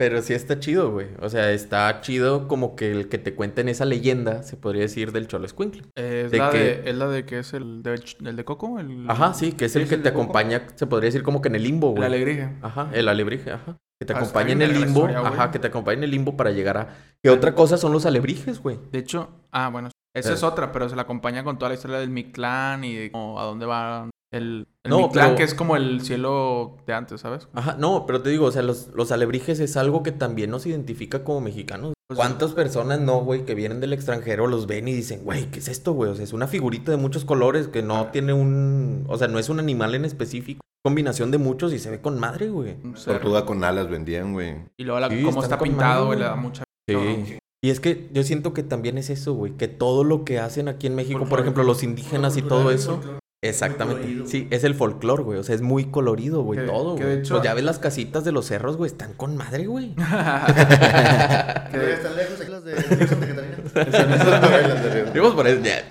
Pero sí está chido, güey. O sea, está chido como que el que te cuenten esa leyenda, se podría decir, del cholescuincle. Es, de la que- de, es la de que es el de, el de Coco. El, Ajá, sí, que es el ¿Es que el te Coco? acompaña, se podría decir como que en el limbo, El güey. alegrije. Ajá, el alebrije, ajá. Que te Ah, está acompaña en el la limbo, historia, ajá, que te acompaña en el limbo para llegar a... ¿Qué otra cosa son los alebrijes, güey? De hecho, ah, bueno, esa Eh. es otra, pero se la acompaña con toda la historia del Mictlán y de cómo- a dónde va el, el No, Mictlán, pero- que es como el cielo de antes, ¿sabes? Ajá, no, pero te digo, o sea, los, los alebrijes es algo que también nos identifica como mexicanos. Pues- ¿Cuántas personas no, güey, que vienen del extranjero los ven y dicen, güey, ¿qué es esto, güey? O sea, es una figurita de muchos colores que no tiene un... O sea, no es un animal en específico. Combinación de muchos y se ve con madre, güey. Tortuga con alas vendían, güey. Y luego la, Sí, cómo está pintado, güey, le da mucha... Sí. Y es que yo siento que también es eso, güey, que todo lo que hacen aquí en México, por ejemplo, los indígenas y todo eso, exactamente, colorido. sí, es el folclore, güey, o sea, es muy colorido, güey, todo, que güey. de hecho- Pues ya ves las casitas de los cerros, güey, están con madre, güey. Que están lejos aquí las de Santa Catarina.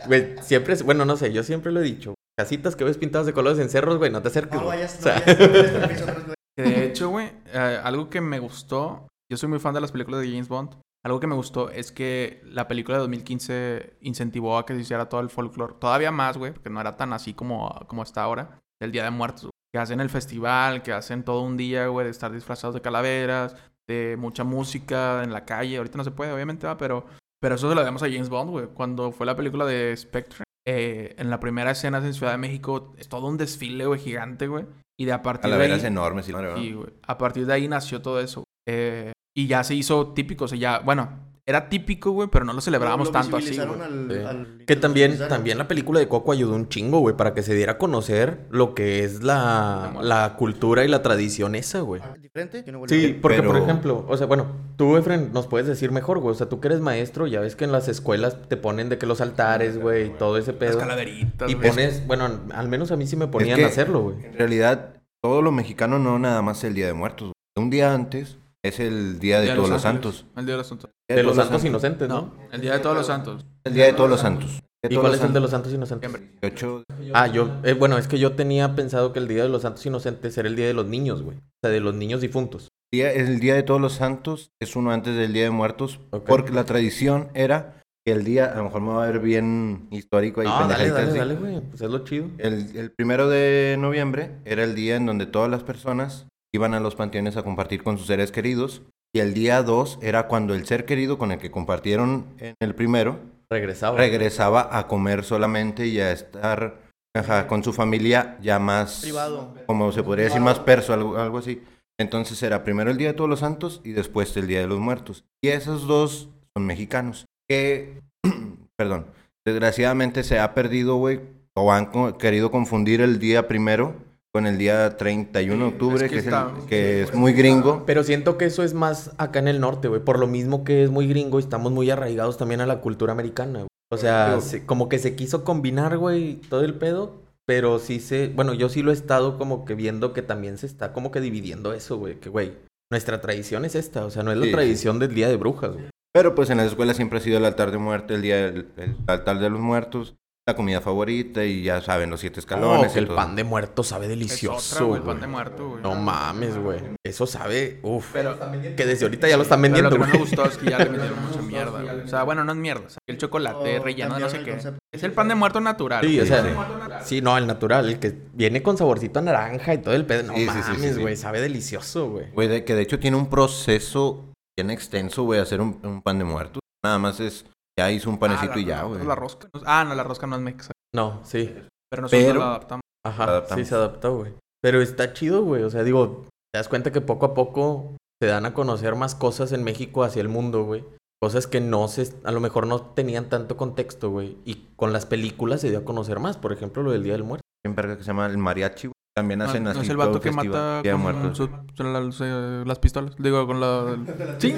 Güey, siempre, es- bueno, no sé, yo siempre lo he dicho, casitas que ves pintadas de colores en cerros, güey, no te acerques, No vayas, O no vayas. de hecho, güey, eh, algo que me gustó, yo soy muy fan de las películas de James Bond. Algo que me gustó es que la película de 2015 incentivó a que se hiciera todo el folclore. Todavía más, güey, porque no era tan así como, como está ahora. El Día de Muertos. Que hacen el festival, que hacen todo un día, güey, de estar disfrazados de calaveras, de mucha música en la calle. Ahorita no se puede, obviamente, va, pero, pero eso se lo damos a James Bond, güey. Cuando fue la película de Spectre, eh, en la primera escena en Ciudad de México, es todo un desfile, güey, gigante, güey. Y de a partir de Calaveras ahí... enormes. Sí, güey. A partir de ahí nació todo eso. Eh, y ya se hizo típico, o sea, ya, bueno, era típico, güey, pero no lo celebrábamos Lo tanto así, visibilizaron güey. al- Sí. al- Que también, también la película de Coco ayudó un chingo, güey, para que se diera a conocer lo que es la, la cultura y la tradición esa, güey. Ah, ¿Diferente? Yo no Sí, a- porque por ejemplo, o sea, bueno, tú, Efren, nos puedes decir mejor, güey. O sea, tú que eres maestro, ya ves que en las escuelas te ponen de que los altares, güey, y todo ese Las pedo. calaveritas, Y güey. pones, bueno, al menos a mí sí me ponían que- a hacerlo, güey. En realidad, todo lo mexicano no nada más el Día de Muertos. güey. Un día antes es el Día de, Día Todos los. Santos. El Día de los Santos. De los santos inocentes, ¿no? No, el Día de todos los santos. El Día de Todos los Santos. ¿Y cuál es el de los santos inocentes? Septiembre. 18 Ah, yo, eh, bueno, es que yo tenía pensado que el Día de los Santos Inocentes era el Día de los Niños, güey. O sea, de los niños difuntos. día, el Día de Todos los Santos es uno antes del Día de Muertos. Porque la tradición era que el día, a lo mejor me va a ver bien histórico ahí. No, dale, dale, así. dale, güey. Pues es lo chido. El, el primero de noviembre era el día en donde todas las personas iban a los panteones a compartir con sus seres queridos. Y el día 2 era cuando el ser querido con el que compartieron en el primero Regresaba. regresaba a comer solamente y a estar ajá, con su familia ya más, Privado. como se podría decir, más perso, algo, algo así. Entonces era primero el Día de Todos los Santos y después el Día de los Muertos. Y esos dos son mexicanos. Que, perdón, desgraciadamente se ha perdido, güey, o han co- querido confundir el día primero con el día 31 de octubre, es que que, es, el- está- que es muy gringo. Pero siento que eso es más acá en el norte, güey. Por lo mismo que es muy gringo y estamos muy arraigados también a la cultura americana, güey. O sea, se- como que se quiso combinar, güey, todo el pedo. Pero sí se... Bueno, yo sí lo he estado como que viendo que también se está como que dividiendo eso, güey. Que, güey, nuestra tradición es esta. O sea, no es la Sí, sí. tradición del Día de Brujas, güey. Pero pues en las escuelas siempre ha sido el altar de muerte, el día del el altar de los muertos, la comida favorita y ya saben, los siete escalones. Y el todo. pan de muerto sabe Es delicioso, otra, güey, el pan de muerto, güey. No mames, güey. Eso sabe... Uf. Pero, Que desde ahorita ya lo están pero vendiendo, lo que no me gustó es que ya le metieron mucha mierda, güey. O sea, bueno, no es mierda. O sea, el chocolate Oh, relleno de no sé qué. concepto. Es el pan de muerto natural. Sí, o sea, sí, no, el natural, el que viene con saborcito a naranja y todo el pedo. No Sí, sí, sí, sí, mames, sí. güey, sabe delicioso, güey. Güey, de- que de hecho tiene un proceso bien extenso, güey, hacer un, un pan de muertos. Nada más es, ya hizo un Ah, panecito la- y ya, güey. La rosca. Ah, no, la rosca no es mexa. No, sí. Pero nosotros Pero- la adaptamos. Ajá, Adaptamos. sí se adaptó, güey. Pero está chido, güey. O sea, digo, te das cuenta que poco a poco se dan a conocer más cosas en México hacia el mundo, güey. Cosas que no se, a lo mejor no tenían tanto contexto, güey. Y con las películas se dio a conocer más. Por ejemplo, lo del Día del Muerto. Un verga que se llama el mariachi, güey. También No, hacen no así. es el vato que mata con su- las, eh, las pistolas. Digo, con la... Sí.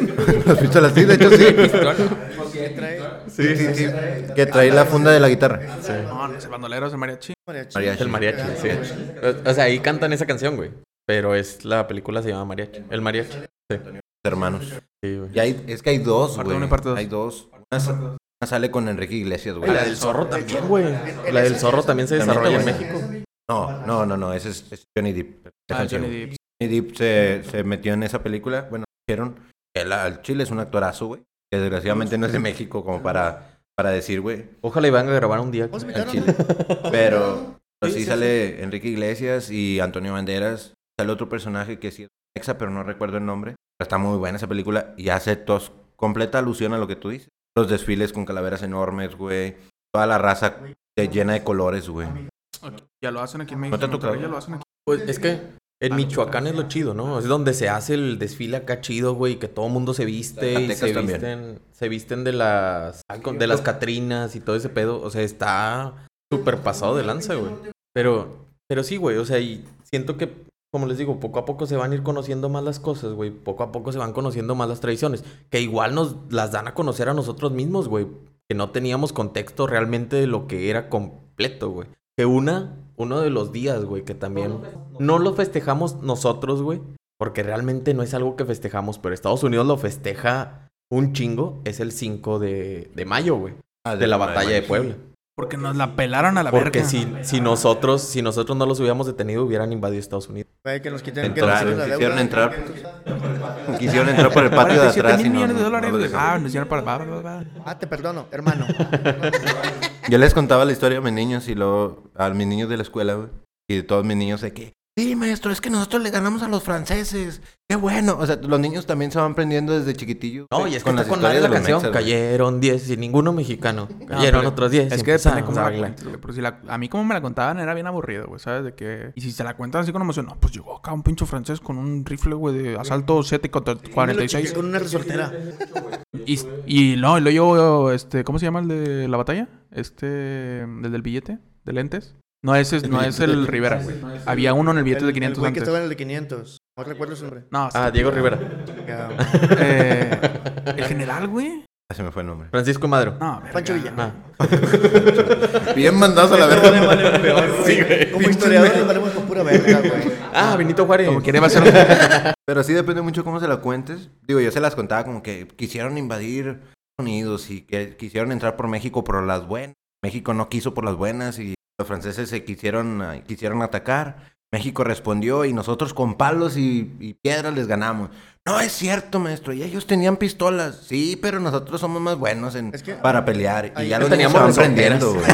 ¿Has visto las sí, de hecho sí. ¿Qué trae? Sí, sí, sí. Que trae la funda de la guitarra. No, no es el bandolero, es el mariachi. Mariachi. Mariachi. El mariachi, sí. O sea, ahí cantan esa canción, güey. Pero es la película se llama Mariachi. El mariachi. Sí, Hermanos. sí, güey. Y hay, es que hay dos, Parte güey. uno y parte dos. Hay dos. Una, sa- una sale con Enrique Iglesias, güey. La del zorro también, güey. La del zorro también se desarrolla en México. No, no, no, no. Ese es, es Johnny Depp. Ah, Johnny. Depp. Johnny Depp se, se metió en esa película. Bueno, dijeron que él al chile es un actorazo, güey. Que desgraciadamente no es de México como para, para decir, güey, Ojalá y van a grabar un día. A al invitarlo. chile. Pero, pero Sí, sí, sí, sale Enrique Iglesias y Antonio Banderas. Sale otro personaje que sí es exa, pero no recuerdo el nombre. Pero está muy buena esa película y hace tos, completa alusión a lo que tú dices. Los desfiles con calaveras enormes, güey. Toda la raza de- llena de colores, güey. Ya lo hacen aquí en México. ¿No te ha en Monterrey tocado? Ya lo hacen aquí. Pues es que en Michoacán es lo chido, ¿no? Es donde se hace el desfile acá chido, güey, que todo mundo se viste y se también. visten, se visten de las de las Catrinas y todo ese pedo, o sea, está súper pasado de lanza, güey. Pero pero sí, güey, o sea, y siento que como les digo, poco a poco se van a ir conociendo más las cosas, güey. Poco a poco se van conociendo más las tradiciones. Que igual nos las dan a conocer a nosotros mismos, güey. Que no teníamos contexto realmente de lo que era completo, güey. Que una, uno de los días, güey, que también no lo festejamos nosotros, güey. Porque realmente no es algo que festejamos, pero Estados Unidos lo festeja un chingo. Es el 5 de, de mayo, güey. Ah, De la batalla de Puebla. Porque nos la pelaron a la Porque verga. si, si nosotros, si nosotros no los hubiéramos detenido, hubieran invadido Estados Unidos. Güey, que nos quiten que Entraron, nos quiten la quisieron deuda. entrar. Quisieron entrar por el patio de 47 atrás y mil no, millones de no- dólares. güey. dejaron. ah, nos dieron para... va, va, va. Ah, te perdono, hermano. Yo les contaba la historia a mis niños y luego a mis niños de la escuela, güey. Y todos mis niños de que, sí, maestro, es que nosotros le ganamos a los franceses. Qué bueno. O sea, los niños también se van aprendiendo desde chiquitillos. No, y es que con historias madre la de los canción. mexas. Cayeron 10 y ninguno mexicano. No, Cayeron otros 10. Es que depende cómo la. Pero si la, a mí como me la contaban era bien aburrido, güey, ¿sabes? De que... Y si se la cuentan así con emoción, no, pues llegó acá un pincho francés con un rifle, güey, de asalto 7 contra Me lo 46. chiqué con una resortera. Y, y no, y luego yo, este, ¿cómo se llama el de la batalla? Este, el del billete, de lentes. No, ese es, no es el Rivera, güey. Había uno en el billete de El- 500 El güey que antes. estaba en el de 500. No recuerdo su nombre. No, Ah, Diego Rivera. Eh, el general, güey. Ah, Se me fue el nombre. Francisco Madro. No, verga. Pancho Villa. Ah. Bien mandados a la verga. Sí, güey. Como historiadores valemos con pura verga, güey. Ah, Benito Juárez. Como quiere va a ser... Pero sí depende mucho cómo se la cuentes. Digo, yo se las contaba como que quisieron invadir Estados Unidos y que quisieron entrar por México por las buenas. México no quiso por las buenas y los franceses se quisieron, ah, quisieron atacar. México respondió y nosotros con palos y, y piedras les ganamos. No es cierto, maestro. Y ellos tenían pistolas. Sí, pero nosotros somos más buenos en, Es que- para pelear. Y ya se teníamos aprendiendo, güey.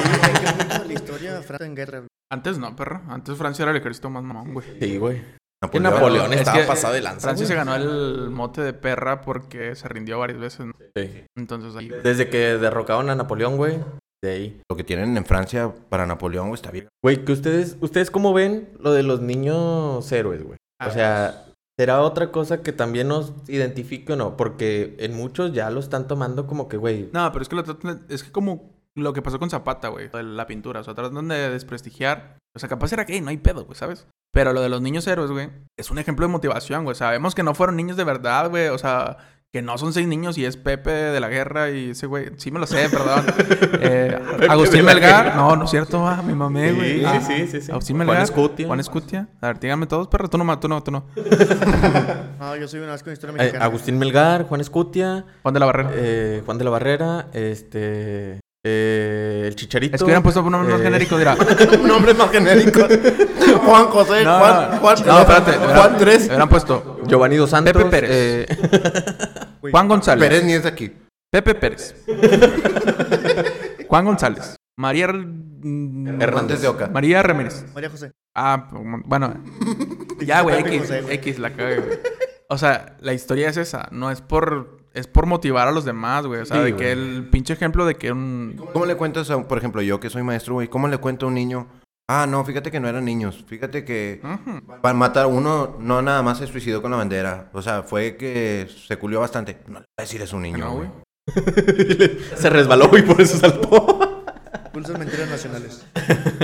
La historia Francia en guerra. Antes no, perro. Antes Francia era el ejército más mamón, güey. Sí, güey. Napoleón. Napoleón Es estaba que pasado de lanza. Francia güey. se ganó el mote de perra porque se rindió varias veces. ¿no? Sí. Entonces ahí... Desde que derrocaron a Napoleón, güey. De ahí. Lo que tienen en Francia para Napoleón, güey, está bien. Güey, que ustedes, ustedes cómo ven lo de los niños héroes, güey. O sea, ¿será otra cosa que también nos identifique o no? Porque en muchos ya lo están tomando como que, güey. No, pero es que lo tratan de- es que como lo que pasó con Zapata, güey, la pintura, o sea, tratan de desprestigiar, o sea, capaz era gay, no hay pedo, güey, ¿sabes? Pero lo de los niños héroes, güey, es un ejemplo de motivación, güey. Sabemos que no fueron niños de verdad, güey, o sea, que no son seis niños y es Pepe de la guerra y ese güey, sí me lo sé, perdón. Eh, Agustín Melgar, no, no es cierto, ah, mi mamé, güey. Sí, Ah, sí, sí, sí, sí. Agustín Juan Melgar. Escutia. Juan Escutia. A ver, díganme todos, perro, tú no, tú no, tú no. No, yo soy un asco de historia Eh, mexicana. Agustín Melgar, Juan Escutia, Juan de la Barrera. eh, Juan de la Barrera, este. Eh, el Chicharito. es que hubieran puesto un nombre más eh, genérico, dirá. Nombres más genéricos. Juan José, No, Juan, Juan, no, espérate. Juan 3. Hubieran puesto Giovanni Dos Santos. Pepe Pérez. eh, Juan González. Pérez ni es de aquí. Pepe Pérez. Juan González. María Hernández de Oca. María Ramírez. María José. Ah, bueno. Ya, güey, X, José, güey. X la cagué, güey. O sea, la historia es esa. No es por... Es por motivar a los demás, güey. O sea, Sí, de güey. que el pinche ejemplo de que un... ¿Cómo le cuentas a, por ejemplo, yo que soy maestro, güey, cómo le cuento a un niño? Ah, no, fíjate que no eran niños. Fíjate que para matar uno no nada más se suicidó con la bandera. O sea, fue que se culió bastante. No le voy a decir es un niño, No, güey. se resbaló y por eso saltó. Pulsas mentiras nacionales.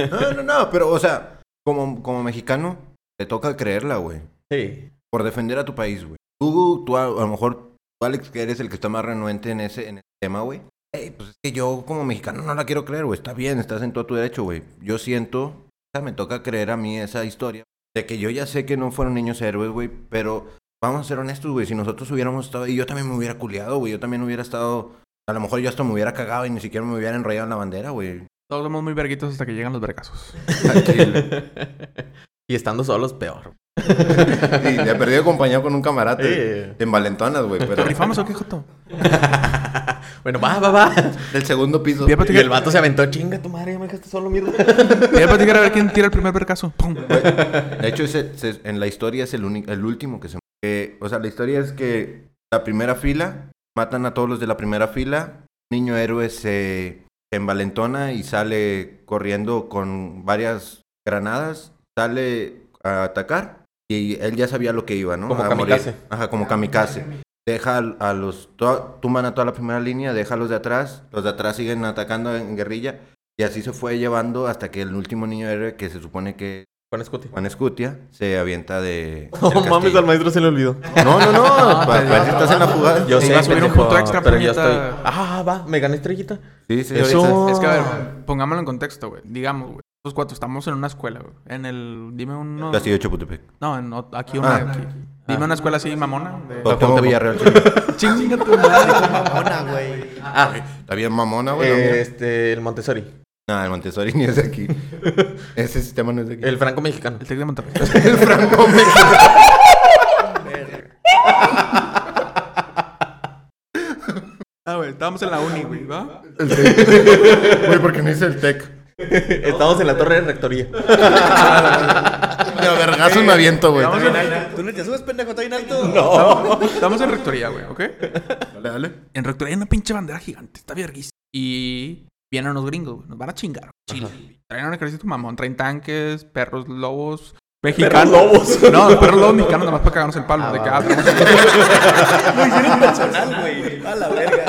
No, no, no, pero, o sea, como, como mexicano, te toca creerla, güey. Sí. Por defender a tu país, güey. Tú, tú a, a lo mejor, Alex, que eres el que está más renuente en ese, en ese tema, güey. Ey, pues es que yo como mexicano no la quiero creer, güey. Está bien, estás en todo tu derecho, güey. Yo siento, o sea, me toca creer a mí esa historia. De que yo ya sé que no fueron niños héroes, güey. Pero vamos a ser honestos, güey. Si nosotros hubiéramos estado ahí, yo también me hubiera culiado, güey. Yo también hubiera estado... A lo mejor yo hasta me hubiera cagado y ni siquiera me hubiera enrollado en la bandera, güey. Todos somos muy verguitos hasta que llegan los vergazos. y estando solos, peor. y le he perdido acompañado con un camarada. Sí. Te envalentonas, güey. ¿Te Pero rifamos o qué, Joto? bueno, va, va, va. del segundo piso. Y el vato se aventó, chinga tu madre, ya me dejaste solo, mierda. voy a platicar a ver quién tira el primer vergazo. ¡Pum! De hecho, ese, se- en la historia es el, único, el último que se... eh, o sea, la historia es que la primera fila, matan a todos los de la primera fila, niño héroe se, se envalentona y sale corriendo con varias granadas, sale a atacar y él ya sabía lo que iba, ¿no? Como a kamikaze. Ajá, como kamikaze. Deja a los... to- tumban a toda la primera línea, deja a los de atrás, los de atrás siguen atacando en guerrilla y así se fue llevando hasta que el último niño héroe, que se supone que Juan Escuti. Juan Escutia se avienta de. No del mames, al maestro se le olvidó. No, no, no. para ver si estás en la jugada. Yo sé, a subir un punto extra, pero puñeta. estoy... Ah, va, me gané estrellita. Sí, sí, Eso- ahorita- Es que, a ver, pongámoslo en contexto, güey. Digamos, güey. Los cuatro estamos en una escuela, güey. En el... Dime uno... Castillo de Chapultepec. No, en aquí una... Ah. aquí. Dime una escuela así, mamona. De... Villarreal. Chinga tu madre. Mamona, güey. Ah, Está bien mamona, güey. mía. este, el Montessori. No, el Montessori ni es de aquí. Ese sistema no es de aquí. El franco mexicano. El Tec de Monterrey. El Franco Ah, güey. Estábamos en la uni, güey, ¿va? Güey, porque no hice el tech. Estamos en la torre de rectoría. De vergazos me aviento, güey. Estamos en, ¿Tú no te subes, pendejo? ¿Está bien alto? No. estamos en rectoría, güey, ¿ok? Dale, dale. En rectoría hay una pinche bandera gigante. Está verguísima. Y vienen unos gringos, güey. Nos van a chingar. Chile. Traen un ejército mamón. Traen tanques, perros lobos. Mexicanos. lobos. No, perros lobos mexicanos nomás para cagarnos el palo. Ah, de que, va. ah, tenemos- Lo hicieron personal, güey. A la verga.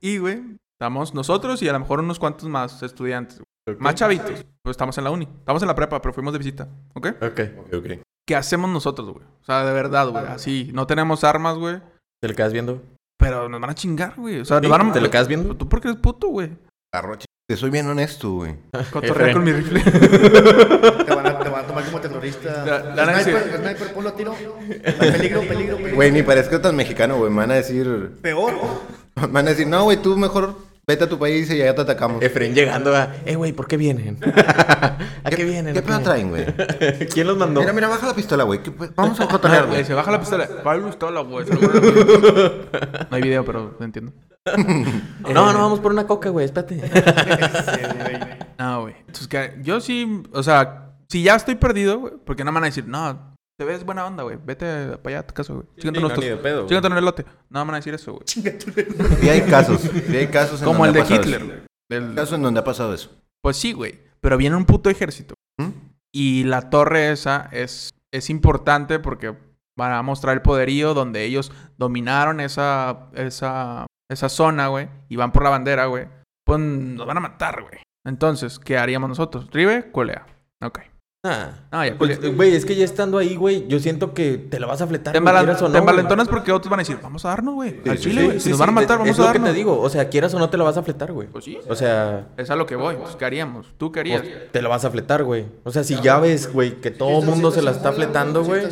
Y, güey, estamos nosotros y a lo mejor unos cuantos más estudiantes. güey. Más chavitos. Pues estamos en la uni. Estamos en la prepa, pero fuimos de visita. ¿Ok? Ok. Ok, ok. ¿Qué hacemos nosotros, güey? O sea, de verdad, güey. Así. No tenemos armas, güey. ¿Te lo quedas viendo? Pero nos van a chingar, güey. O sea, nos van a... ¿Te lo quedas viendo? ¿Tú por qué eres puto, güey? Agarro, ch- Te soy bien honesto, güey. Cotorrea Efraín. con mi rifle. Te van, a, te van a tomar como terrorista. La- sniper, sniper, ponlo a tiro. Peligro, peligro, peligro. Güey, ni parezco tan mexicano, güey. Me van a decir. Peor. Me van a decir, no, güey, tú mejor vete a tu país y ya te atacamos. Efraín llegando a... Eh, güey, ¿por qué vienen? ¿A qué vienen? ¿Qué ¿A pedo traen, güey? ¿Quién los mandó? Mira, mira, baja la pistola, güey. ¿Qué Vamos a cotorrear, Güey, güey. se baja la pistola. ¿Cuál pistola, güey? No hay video, pero lo entiendo. No, no, vamos por una coca, güey, espérate. Ah, güey. Entonces, que yo sí, o sea, si ya estoy perdido, güey, porque no me van a decir, no, te ves buena onda, güey, vete para allá a tu casa, güey. Chíngate no, unos ni de tos- pedo, güey. chíngate un elote. No me van a decir eso, güey. Sí hay casos. Sí hay casos en Como el donde de ha pasado Hitler, eso. Del- casos en donde ha pasado eso. Pues sí, güey. Pero viene un puto ejército. ¿Mm? Y la torre esa es, es importante porque van a mostrar el poderío donde ellos dominaron esa, esa, esa zona, güey. Y van por la bandera, güey. Pues nos van a matar, güey. Entonces, ¿qué haríamos nosotros? Rive, colea. Ok. Ah. Ah, ya, Pues, colea. güey, es que ya estando ahí, güey, yo siento que te la vas a fletar. Te, embala- no, te porque otros van a decir, vamos a darnos, güey. al chile, güey. Sí, si nos van a matar, vamos es a lo darnos. que te digo, o sea, quieras o no te la vas a fletar, güey. Pues sí. O sea, Es a lo que voy. Pues, ¿qué haríamos? ¿Tú qué harías? te la vas a fletar, güey. O sea, si ya ves, güey, que todo el mundo se la está fletando, güey.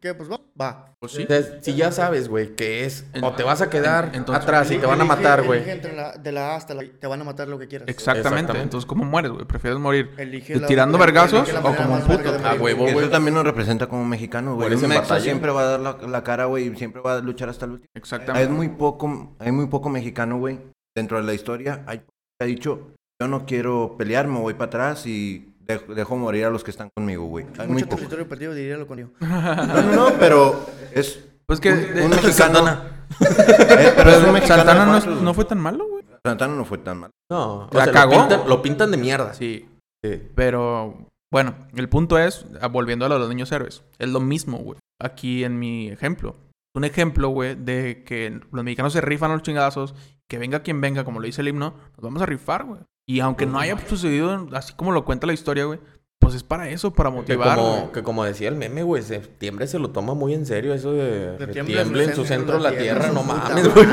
¿Qué? Pues va. Pues sí. Si ya sabes, güey, que es En- o te vas a quedar en- entonces- atrás y te van a matar, güey. la- De la A hasta la Te van a matar lo que quieras. Exactamente. Exactamente. Entonces, ¿cómo mueres, güey? ¿Prefieres morir la- tirando elige vergazos la o como un puto? A huevo, güey. eso también nos representa como mexicanos, güey. Un en mexa batalla. siempre va a dar la, la cara, güey, y siempre va a luchar hasta el último. Exactamente. Hay muy poco, hay muy poco mexicano, güey. Dentro de la historia, hay que ha dicho, yo no quiero pelear, me voy para atrás y dejo, dejo morir a los que están conmigo, güey. Hay muy Mucho poco. territorio perdido, diría lo conmigo. No, no, no, pero es Pues que... un, mexicano. Santana. Eh, pero es un mexicano Santana no, cuatro, no fue tan malo, güey. Santana no fue tan mal. No, o La sea, cagó. Lo pintan, lo pintan de mierda. Sí. Sí. Pero, bueno, el punto es, volviendo a lo de los niños héroes, es lo mismo, güey. Aquí en mi ejemplo. Un ejemplo, güey, de que los mexicanos se rifan a los chingazos, que venga quien venga, como lo dice el himno, nos vamos a rifar, güey. Y aunque no haya sucedido así como lo cuenta la historia, güey, Pues es para eso, para Que motivar. como, que como decía el meme, güey, septiembre se lo toma muy en serio eso de Septiembre tiemble en su centro la tierra, no mames, güey.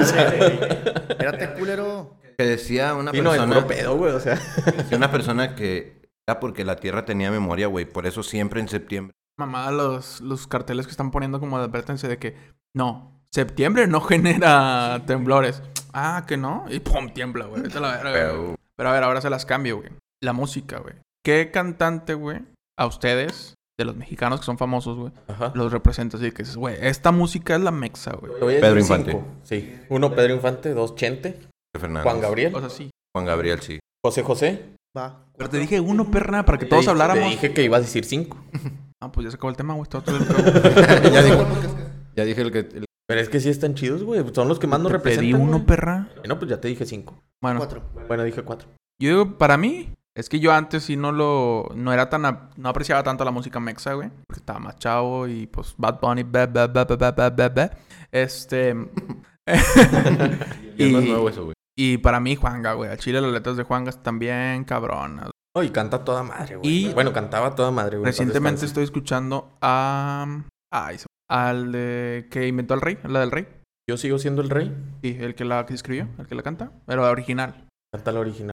Espérate, culero. Que decía una Y no, es persona... pedo, güey, o sea. decía una persona que era porque la Tierra tenía memoria, güey. Por eso siempre en septiembre. Mamá, los, los carteles que están poniendo como de advertencia de que no, septiembre no genera temblores. Ah, que no. Y pum, tiembla, güey. Vete a la verga, Pero- a ver, ahora se las cambio, güey. La música, güey. ¿Qué cantante, güey, a ustedes, de los mexicanos que son famosos, güey, Ajá. los representa así que dices, güey, esta música es la mexa, güey? Te voy a Pedro decir Infante. cinco. Sí. Uno, Pedro Infante. Dos, Chente. Fernández. Juan Gabriel. O sea, sí. Juan Gabriel, sí. José José. Va. Pero te dije uno, perna, para que todos habláramos. Te dije que ibas a decir cinco. Ah, pues ya se acabó el tema, güey. Está otro ya, dije, ya dije el que... el- Pero es que sí están chidos, güey. Son los que más nos Te representan. pedí uno, güey. perra. No, pues ya te dije cinco. Bueno, cuatro. Bueno, dije cuatro. Yo digo, para mí, es que yo antes sí no lo. No era tan. No apreciaba tanto la música mexa, güey. Porque estaba más chavo y pues Bad Bunny, be, be, be, Este. y, no es nuevo eso, güey. Y para mí, Juanga, güey. A Chile las letras de Juanga están bien cabronas. Oh, y canta toda madre, güey. Y bueno, cantaba toda madre, güey. Recientemente estoy escuchando a. Al de. que inventó al rey, la del rey. Yo sigo siendo el rey. Sí, el que la que escribió, el que la canta. Pero la original. Canta la original.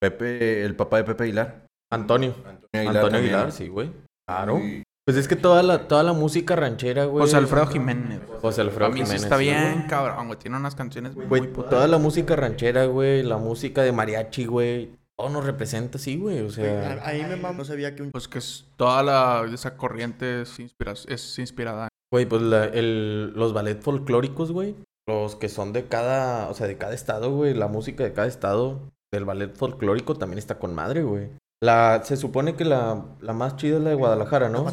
Pepe, el papá de Pepe Aguilar. Antonio. Antonio. Aguilar, sí, güey. Claro. Pues es que toda la, toda la música ranchera, güey. José Alfredo Jiménez. José Alfredo Jiménez. está bien, güey. cabrón, güey. Tiene unas canciones muy Güey, potentes. toda la música ranchera, güey, la música de mariachi, güey, todo nos representa así, güey, o sea, A- Ahí me mamo. No sabía que un Pues que es toda la, esa corriente es, inspira- es inspirada. güey, pues la- el, los ballet folclóricos, güey, los que son de cada, o sea, de cada estado, güey, la música de cada estado del ballet folclórico también está con madre, güey. La, se supone que la, la más chida es la de Guadalajara, ¿no?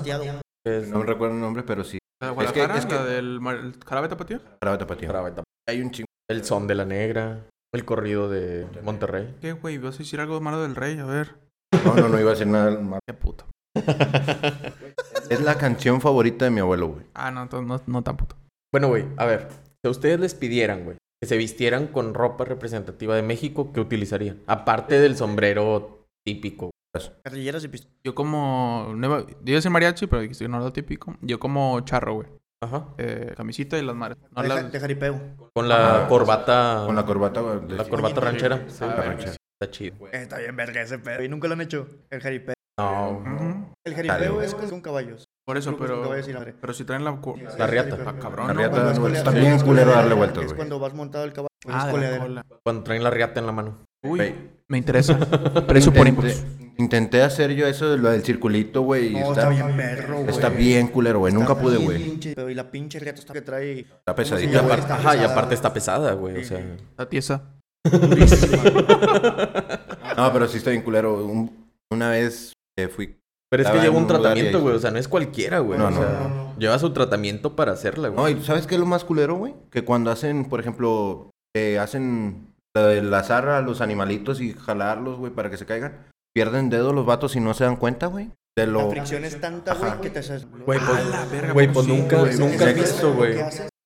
Es- No me recuerdo el nombre, pero sí. ¿La de Es que- Guadalajara? es que- ¿La del mar- el jarabe tapatío? Jarabe tapatío. Jarabe Tapatío. Hay un chingo. El son de la negra, el corrido de Monterrey. ¿Qué, güey? ¿Vas a decir algo malo del rey? A ver. No, no, no iba a decir nada más. Qué puto. Es la canción favorita de mi abuelo, güey. Ah, no, no, no tan puto. Bueno, güey, a ver, si a ustedes les pidieran, güey, que se vistieran con ropa representativa de México, ¿qué utilizarían? Aparte del sombrero típico. Carrilleras y pistolas. Yo como... Yo decir mariachi, pero no era lo típico. Yo como charro, güey. Ajá. Eh, camisita y las madres. No De, ja- las... de jaripeo. Con la Ah, corbata. Con la corbata, de- la corbata ranchera. Sí, la ranchera. Está chido. Eh, Está bien verga ese pedo. Y nunca lo han hecho. El jaripeo. No. El jaripeo es con, caballos. Por eso, pero... Pero si traen la... La riata. Ah, cabrón. La riata, es bien es culero darle vueltas, Es cuando vas montado el caballo. pues Ah, es cola. Cuando traen la riata en la mano. Uy, me interesa. Precio por Intenté- impulso. Intenté hacer yo eso de lo del circulito, güey. y No, está, está bien perro, güey. está bien culero, güey. Nunca pude, güey. pinche, Pero y la pinche riata está que trae. Está Y pesadita. Aparte, ajá, y pesada. aparte está pesada, güey. O sea. La tiesa. No, pero sí está bien culero. Un- una vez eh, fui. Pero es que Estaba lleva en un un lugar y tratamiento, ahí- güey. O sea, no es cualquiera, güey. No, o no, sea, no, no. lleva su tratamiento para hacerla, No, güey. y ¿sabes qué es lo más culero, güey? Que cuando hacen, por ejemplo, eh, hacen la de lazar a los animalitos y jalarlos, güey, para que se caigan. Pierden dedos los vatos y no se dan cuenta, güey. De La lo. fricción es tanta, güey, que te haces. Güey, pues, la verga, güey, pues sí, nunca, güey. nunca visto, güey.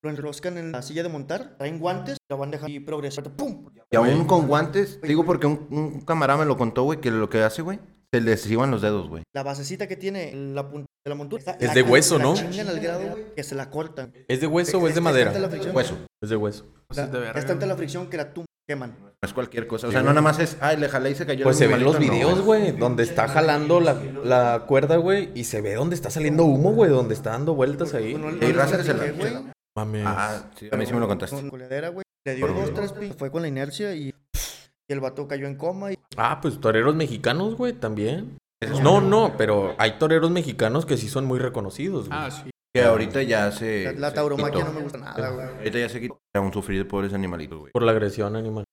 Lo enroscan en la silla de montar, traen guantes, lo van dejando y progresando. ¡Pum! Y aún con guantes, te digo porque un, un camarada me lo contó, güey, que lo que hace, güey, se les iban los dedos, güey. La basecita que tiene la punta de la montura. Es la- de hueso, la ¿no? chingan al grado, que se la cortan. ¿Es de hueso o es de madera? la Hueso. Es de hueso. Es de es tanta la fricción que la tum queman. No es cualquier cosa. O sea, no nada más es, ay, le jalé y se cayó. Pues el se ven los animalito", no, videos, güey, donde está jalando la, la cuerda, güey, y se ve donde está saliendo humo, güey, donde está dando vueltas ahí. No raza que se la-. Mames. Ah, sí, a mí sí me lo contaste. Con coladera, güey. Le dio Por dos, mí. tres pin- Fue con la inercia y, y el vato cayó en coma. Y Ah, pues toreros mexicanos, güey, también. No, no, pero hay toreros mexicanos que sí son muy reconocidos, güey. Ah, sí. Que ahorita ya se. la, tauromaquia no me gusta nada, güey. Ahorita ya se quitó. Era un sufrir pobres animalitos, güey. Por la agresión animal.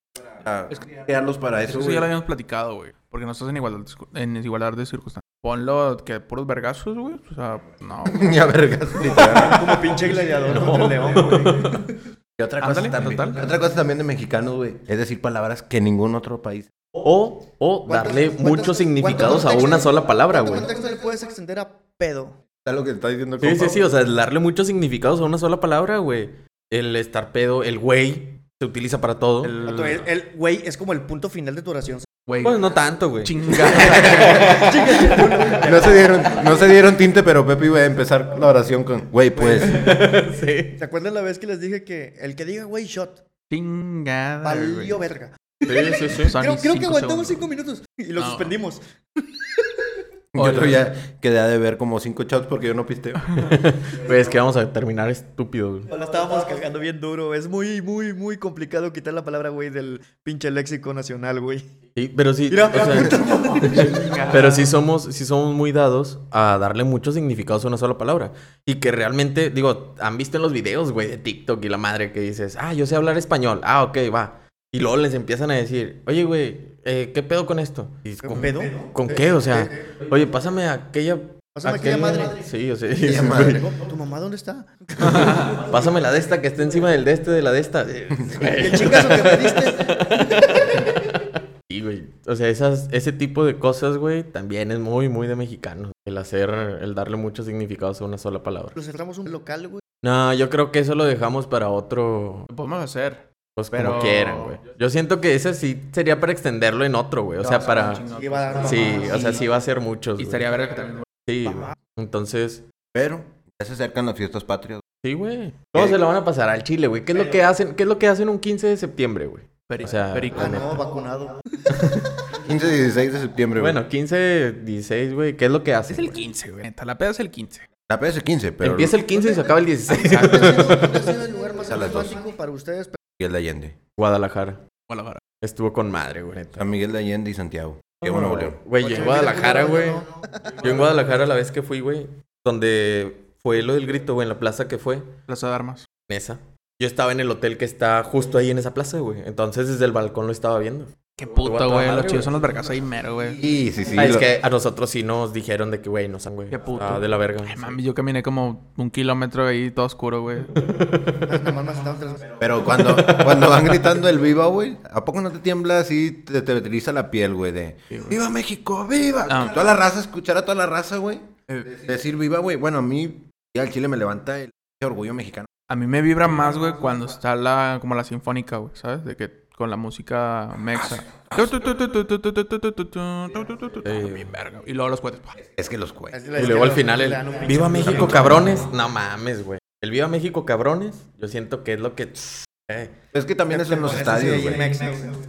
Ah, Es que crearlos para eso, Eso güey. ya lo habíamos platicado, güey. Porque no estás en igualdad, en igualdad de circunstancias. Ponlo que puros vergazos, güey. O sea, no. güey. Ya, vergas, literal. Como pinche gladiador contra el león, güey. Y otra cosa, Ándale, también, total. otra cosa también de mexicanos, güey, es decir palabras que ningún otro país. O, o ¿Cuántos- darle muchos significados a una sola palabra, ¿Cuánto güey. contexto le puedes extender a pedo? ¿Sabes lo que está diciendo Sí, sí, sí, o sea, darle muchos significados a una sola palabra, güey. El estar pedo, el güey, se utiliza para todo. El- Vato, El el güey es como el punto final de tu oración. Güey, Pues no tanto, güey. chingada. No se dieron, no se dieron tinte, pero Pepe iba a empezar la oración con, güey, pues. sí. ¿Se acuerdan la vez que les dije que el que diga güey shot, chingada. valió verga? Sí, sí, sí. Creo, creo que aguantamos segundos. cinco minutos y lo No. suspendimos. Yo otro ya quedé de ver como cinco shots porque yo no pisteo. Güey, es que vamos a terminar estúpido, güey. Lo estábamos cagando bien duro. Es muy, muy, muy complicado quitar la palabra güey del pinche léxico nacional, güey. Sí, pero sí, Mira, o sea, pero sí somos, sí somos muy dados a darle muchos significados a una sola palabra. Y que realmente, digo, han visto en los videos, güey, de TikTok y la madre que dices, ah, yo sé hablar español. Ah, ok, va. Y luego les empiezan a decir, oye, güey, eh, ¿qué pedo con esto? Y es, ¿Qué ¿con, pedo? ¿Con qué? O sea, oye, pásame aquella... Pásame aquella madre. Sí, o sea, Aquella sí, madre. ¿Tu mamá dónde está? Pásame la de esta que está encima del de este, de la de esta. ¿Qué chingazo que me diste? Sí, güey. O sea, esas, ese tipo de cosas, güey, también es muy, muy de mexicanos. El hacer, el darle muchos significados a una sola palabra. Nos cerramos un local, güey. No, yo creo que eso lo dejamos para otro, Lo podemos hacer. Pues Pero- como quieran, güey. Yo siento que ese sí sería para extenderlo en otro, güey. O sea, para... Sí, va a dar Sí, o sea, sí va a ser muchos, Y estaría verga que también. Sí, güey. Entonces, Pero ya se acercan las fiestas patrias. sí, güey. ¿Cómo se la van a pasar al Chile, güey? ¿Qué es lo que hacen? ¿Qué es lo que hacen un 15 de septiembre, güey? Peri- O sea, perico. Ah, no, vacunado. 15 y 16 de septiembre, güey. Bueno, 15, 16, güey. ¿Qué es lo que hacen? Es el güey? 15, güey. La peda es el 15. La peda es el 15, pero... Empieza el 15 y se acaba el 16. ¿Dónde ha sido el lugar más para ustedes? Miguel de Allende. Guadalajara. Guadalajara. Estuvo con madre, güey. neta. San Miguel de Allende y Santiago. Qué bueno, León. Güey, yo en Guadalajara, güey. Yo en Guadalajara la vez que fui, güey. Donde fue lo del grito, güey, en la plaza que fue. Plaza de Armas. En esa. Yo estaba en el hotel que está justo ahí en esa plaza, güey. Entonces desde el balcón lo estaba viendo. Qué puto, güey. Los chidos son los vergas ahí mero, güey. Sí, sí, sí. Ah, es lo- que a nosotros sí nos dijeron de que, güey, no san, güey. Qué puto. Ah, de la verga. Ay, mami, yo caminé como un kilómetro ahí todo oscuro, güey. Pero cuando, cuando van gritando el viva, güey, ¿a poco no te tiembla así, te, te eriza la piel, güey? De ¡Viva México! ¡Viva! Ah. Toda la raza, escuchar a toda la raza, güey. Eh, Decir viva, güey. Bueno, a mí, ya al chile me levanta el orgullo mexicano. A mí me vibra más, güey, cuando está la, como la sinfónica, güey, ¿sabes? De que con la música mexa. Bien verga. Y luego los cohetes. Es que los cuentos. Y luego al final el Viva. México, cabrones. No mames, güey. El Viva México, cabrones. Yo siento que es lo que... eh, Es que también es en los estadios, güey.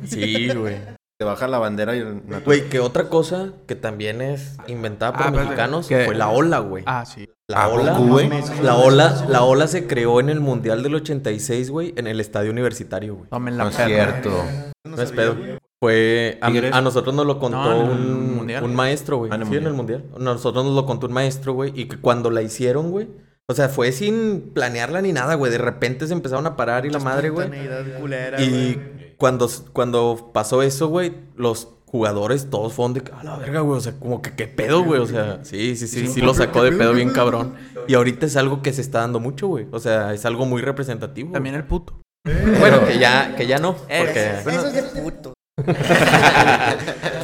Sí, güey. Te baja la bandera y el... Güey, que otra cosa que también es inventada por Ah, espérate, mexicanos que- fue la ola, güey. Ah, sí. La ¿A ola, güey? la ola, la ola se creó en el Mundial del 86, güey, en el estadio universitario, güey. Tomen la No es perra. cierto. No es pedo. Fue a, ¿Tigres? a nosotros nos lo contó No, en el un, Mundial. un maestro, güey. Ah, en el sí, en el mundial. Nosotros nos lo contó un maestro, güey, y que cuando la hicieron, güey, o sea, fue sin planearla ni nada, güey. De repente se empezaron a parar y la madre, güey. Y güey. Cuando, cuando pasó eso, güey, los jugadores todos fueron de que, a la verga, güey, o sea, como que qué pedo, güey, o sea, sí, sí, sí, sí, lo sacó de pedo bien cabrón. Y ahorita es algo que se está dando mucho, güey, o sea, es algo muy representativo. También el puto. Bueno, que ya, que ya no, porque Eso es de puto.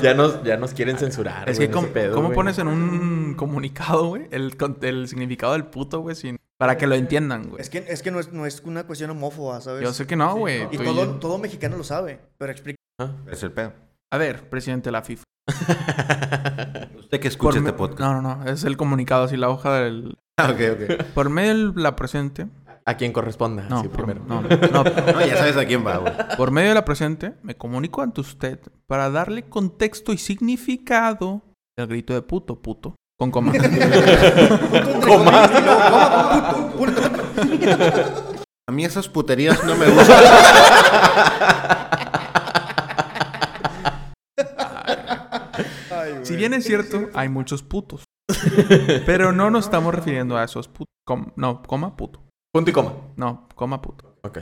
ya nos, ya nos quieren censurar. Es güey, que, ¿cómo, pedo, cómo güey. pones en un comunicado, güey, el, con- el significado del puto, güey, sin... para que lo entiendan, güey? Es que, es que no, es, no es una cuestión homófoba, ¿sabes? Yo sé que no, güey. Y todo, todo mexicano lo sabe. Pero explica. Ah. Es el pedo. A ver, presidente de la FIFA. Usted que escucha este podcast. No, no, no. Es el comunicado, así la hoja del... Ah, ok, ok. Por medio de la presente... A quien corresponda, No, sí, por, primero. no, no. No, ya sabes a quién va, güey. Por medio de la presente, me comunico ante usted para darle contexto y significado del grito de puto, puto. Con coma. Coma. A mí esas puterías no me gustan. Ay, si bien es cierto, hay muchos putos. Pero no nos estamos refiriendo a esos putos. no, coma puto. Punto y coma. No, coma puto. Ok.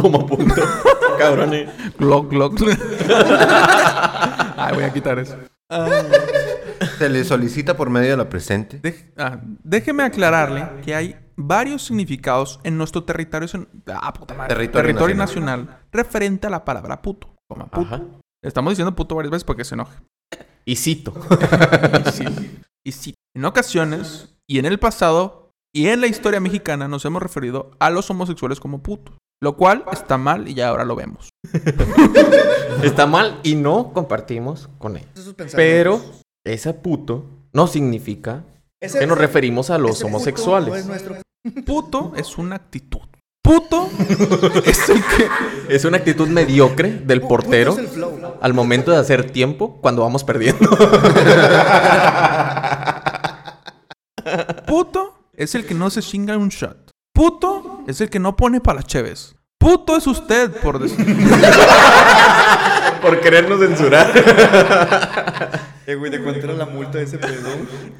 Como punto. Cabrones. Glock, glock. Ay, voy a quitar eso. Se le solicita por medio de la presente. Dej- ah, déjeme aclararle que hay varios significados en nuestro territorio, ah, puta madre. Territorio territorio nacional. referente a la palabra puto. Coma, puto. Ajá. Estamos diciendo puto varias veces porque se enoje. Y cito. Y sí. En ocasiones, y en el pasado, y en la historia mexicana, nos hemos referido a los homosexuales como putos. Lo cual está mal y ya ahora lo vemos. Está mal y no compartimos con él. Pero ese puto no significa Ese- que nos referimos a los ese puto no es homosexuales. nuestro- Puto es una actitud. Puto es el que... Es una actitud mediocre del portero flow. al momento de hacer tiempo cuando vamos perdiendo. Puto es el que no se chinga un shot. Puto es el que no pone para las cheves. Puto es usted por decir... Por querernos censurar. Eh, güey, ¿de cuánto era la multa de ese pedo?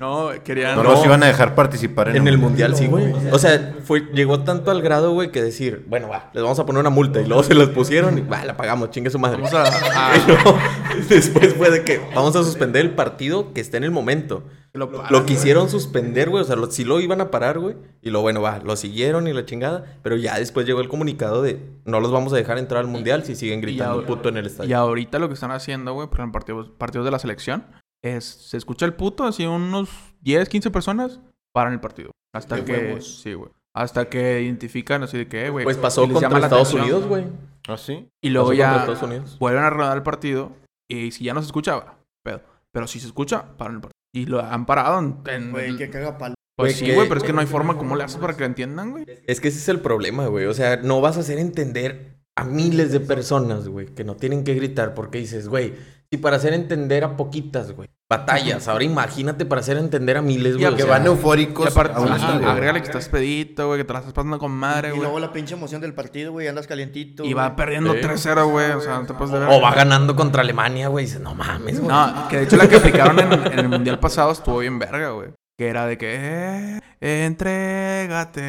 No, querían... No, los iban a dejar participar en, En el un- mundial, sí, güey. O sea, fue, llegó tanto al grado, güey, que decir, bueno, va, les vamos a poner una multa. Y luego se las pusieron y va, la pagamos, chingue su madre. Vamos a... a- Y luego, después fue de que vamos a suspender el partido que esté en el momento. Lo Lo quisieron suspender, güey. O sea, lo, sí lo iban a parar, güey. Y lo bueno, va, lo siguieron y la chingada. Pero ya después llegó el comunicado de no los vamos a dejar entrar al mundial si siguen gritando ahora- puto en el estadio. Y ahorita lo que están haciendo, güey, por ejemplo, partidos, partidos de la selección, es se escucha el puto, así unos 10, 15 personas paran el partido. Hasta De que. huevos. Sí, güey. Hasta que identifican así de que, eh, güey. Pues pasó les contra llama Estados atención. Unidos, güey. ¿Ah, sí? Y luego Pasó ya contra Estados Unidos. vuelven a rodar el partido. Y si ya no se escuchaba, pero, pero si se escucha, paran el partido. Y lo han parado en. Güey, que caga palo. pues sí, güey, pero es que no hay forma. ¿Cómo le haces para que lo entiendan, güey? Es que ese es el problema, güey. O sea, no vas a hacer entender a miles de personas, güey, que no tienen que gritar porque dices, güey, si para hacer entender a poquitas, güey, batallas. Ahora imagínate para hacer entender a miles, güey. Ya, o Que sea, van Y eufóricos aparte, ajá, agrégale que estás pedito, güey, que te la estás pasando con madre, Y güey. luego la pinche emoción del partido, güey, andas calientito. Y güey. va perdiendo Sí. 3-0, güey. O sea, no te puedes de ver. O va ganando contra Alemania, güey. y Dices, no mames, güey. No, que de hecho la que aplicaron en, en el mundial pasado estuvo bien verga, güey. Que era de que, eh, entrégate.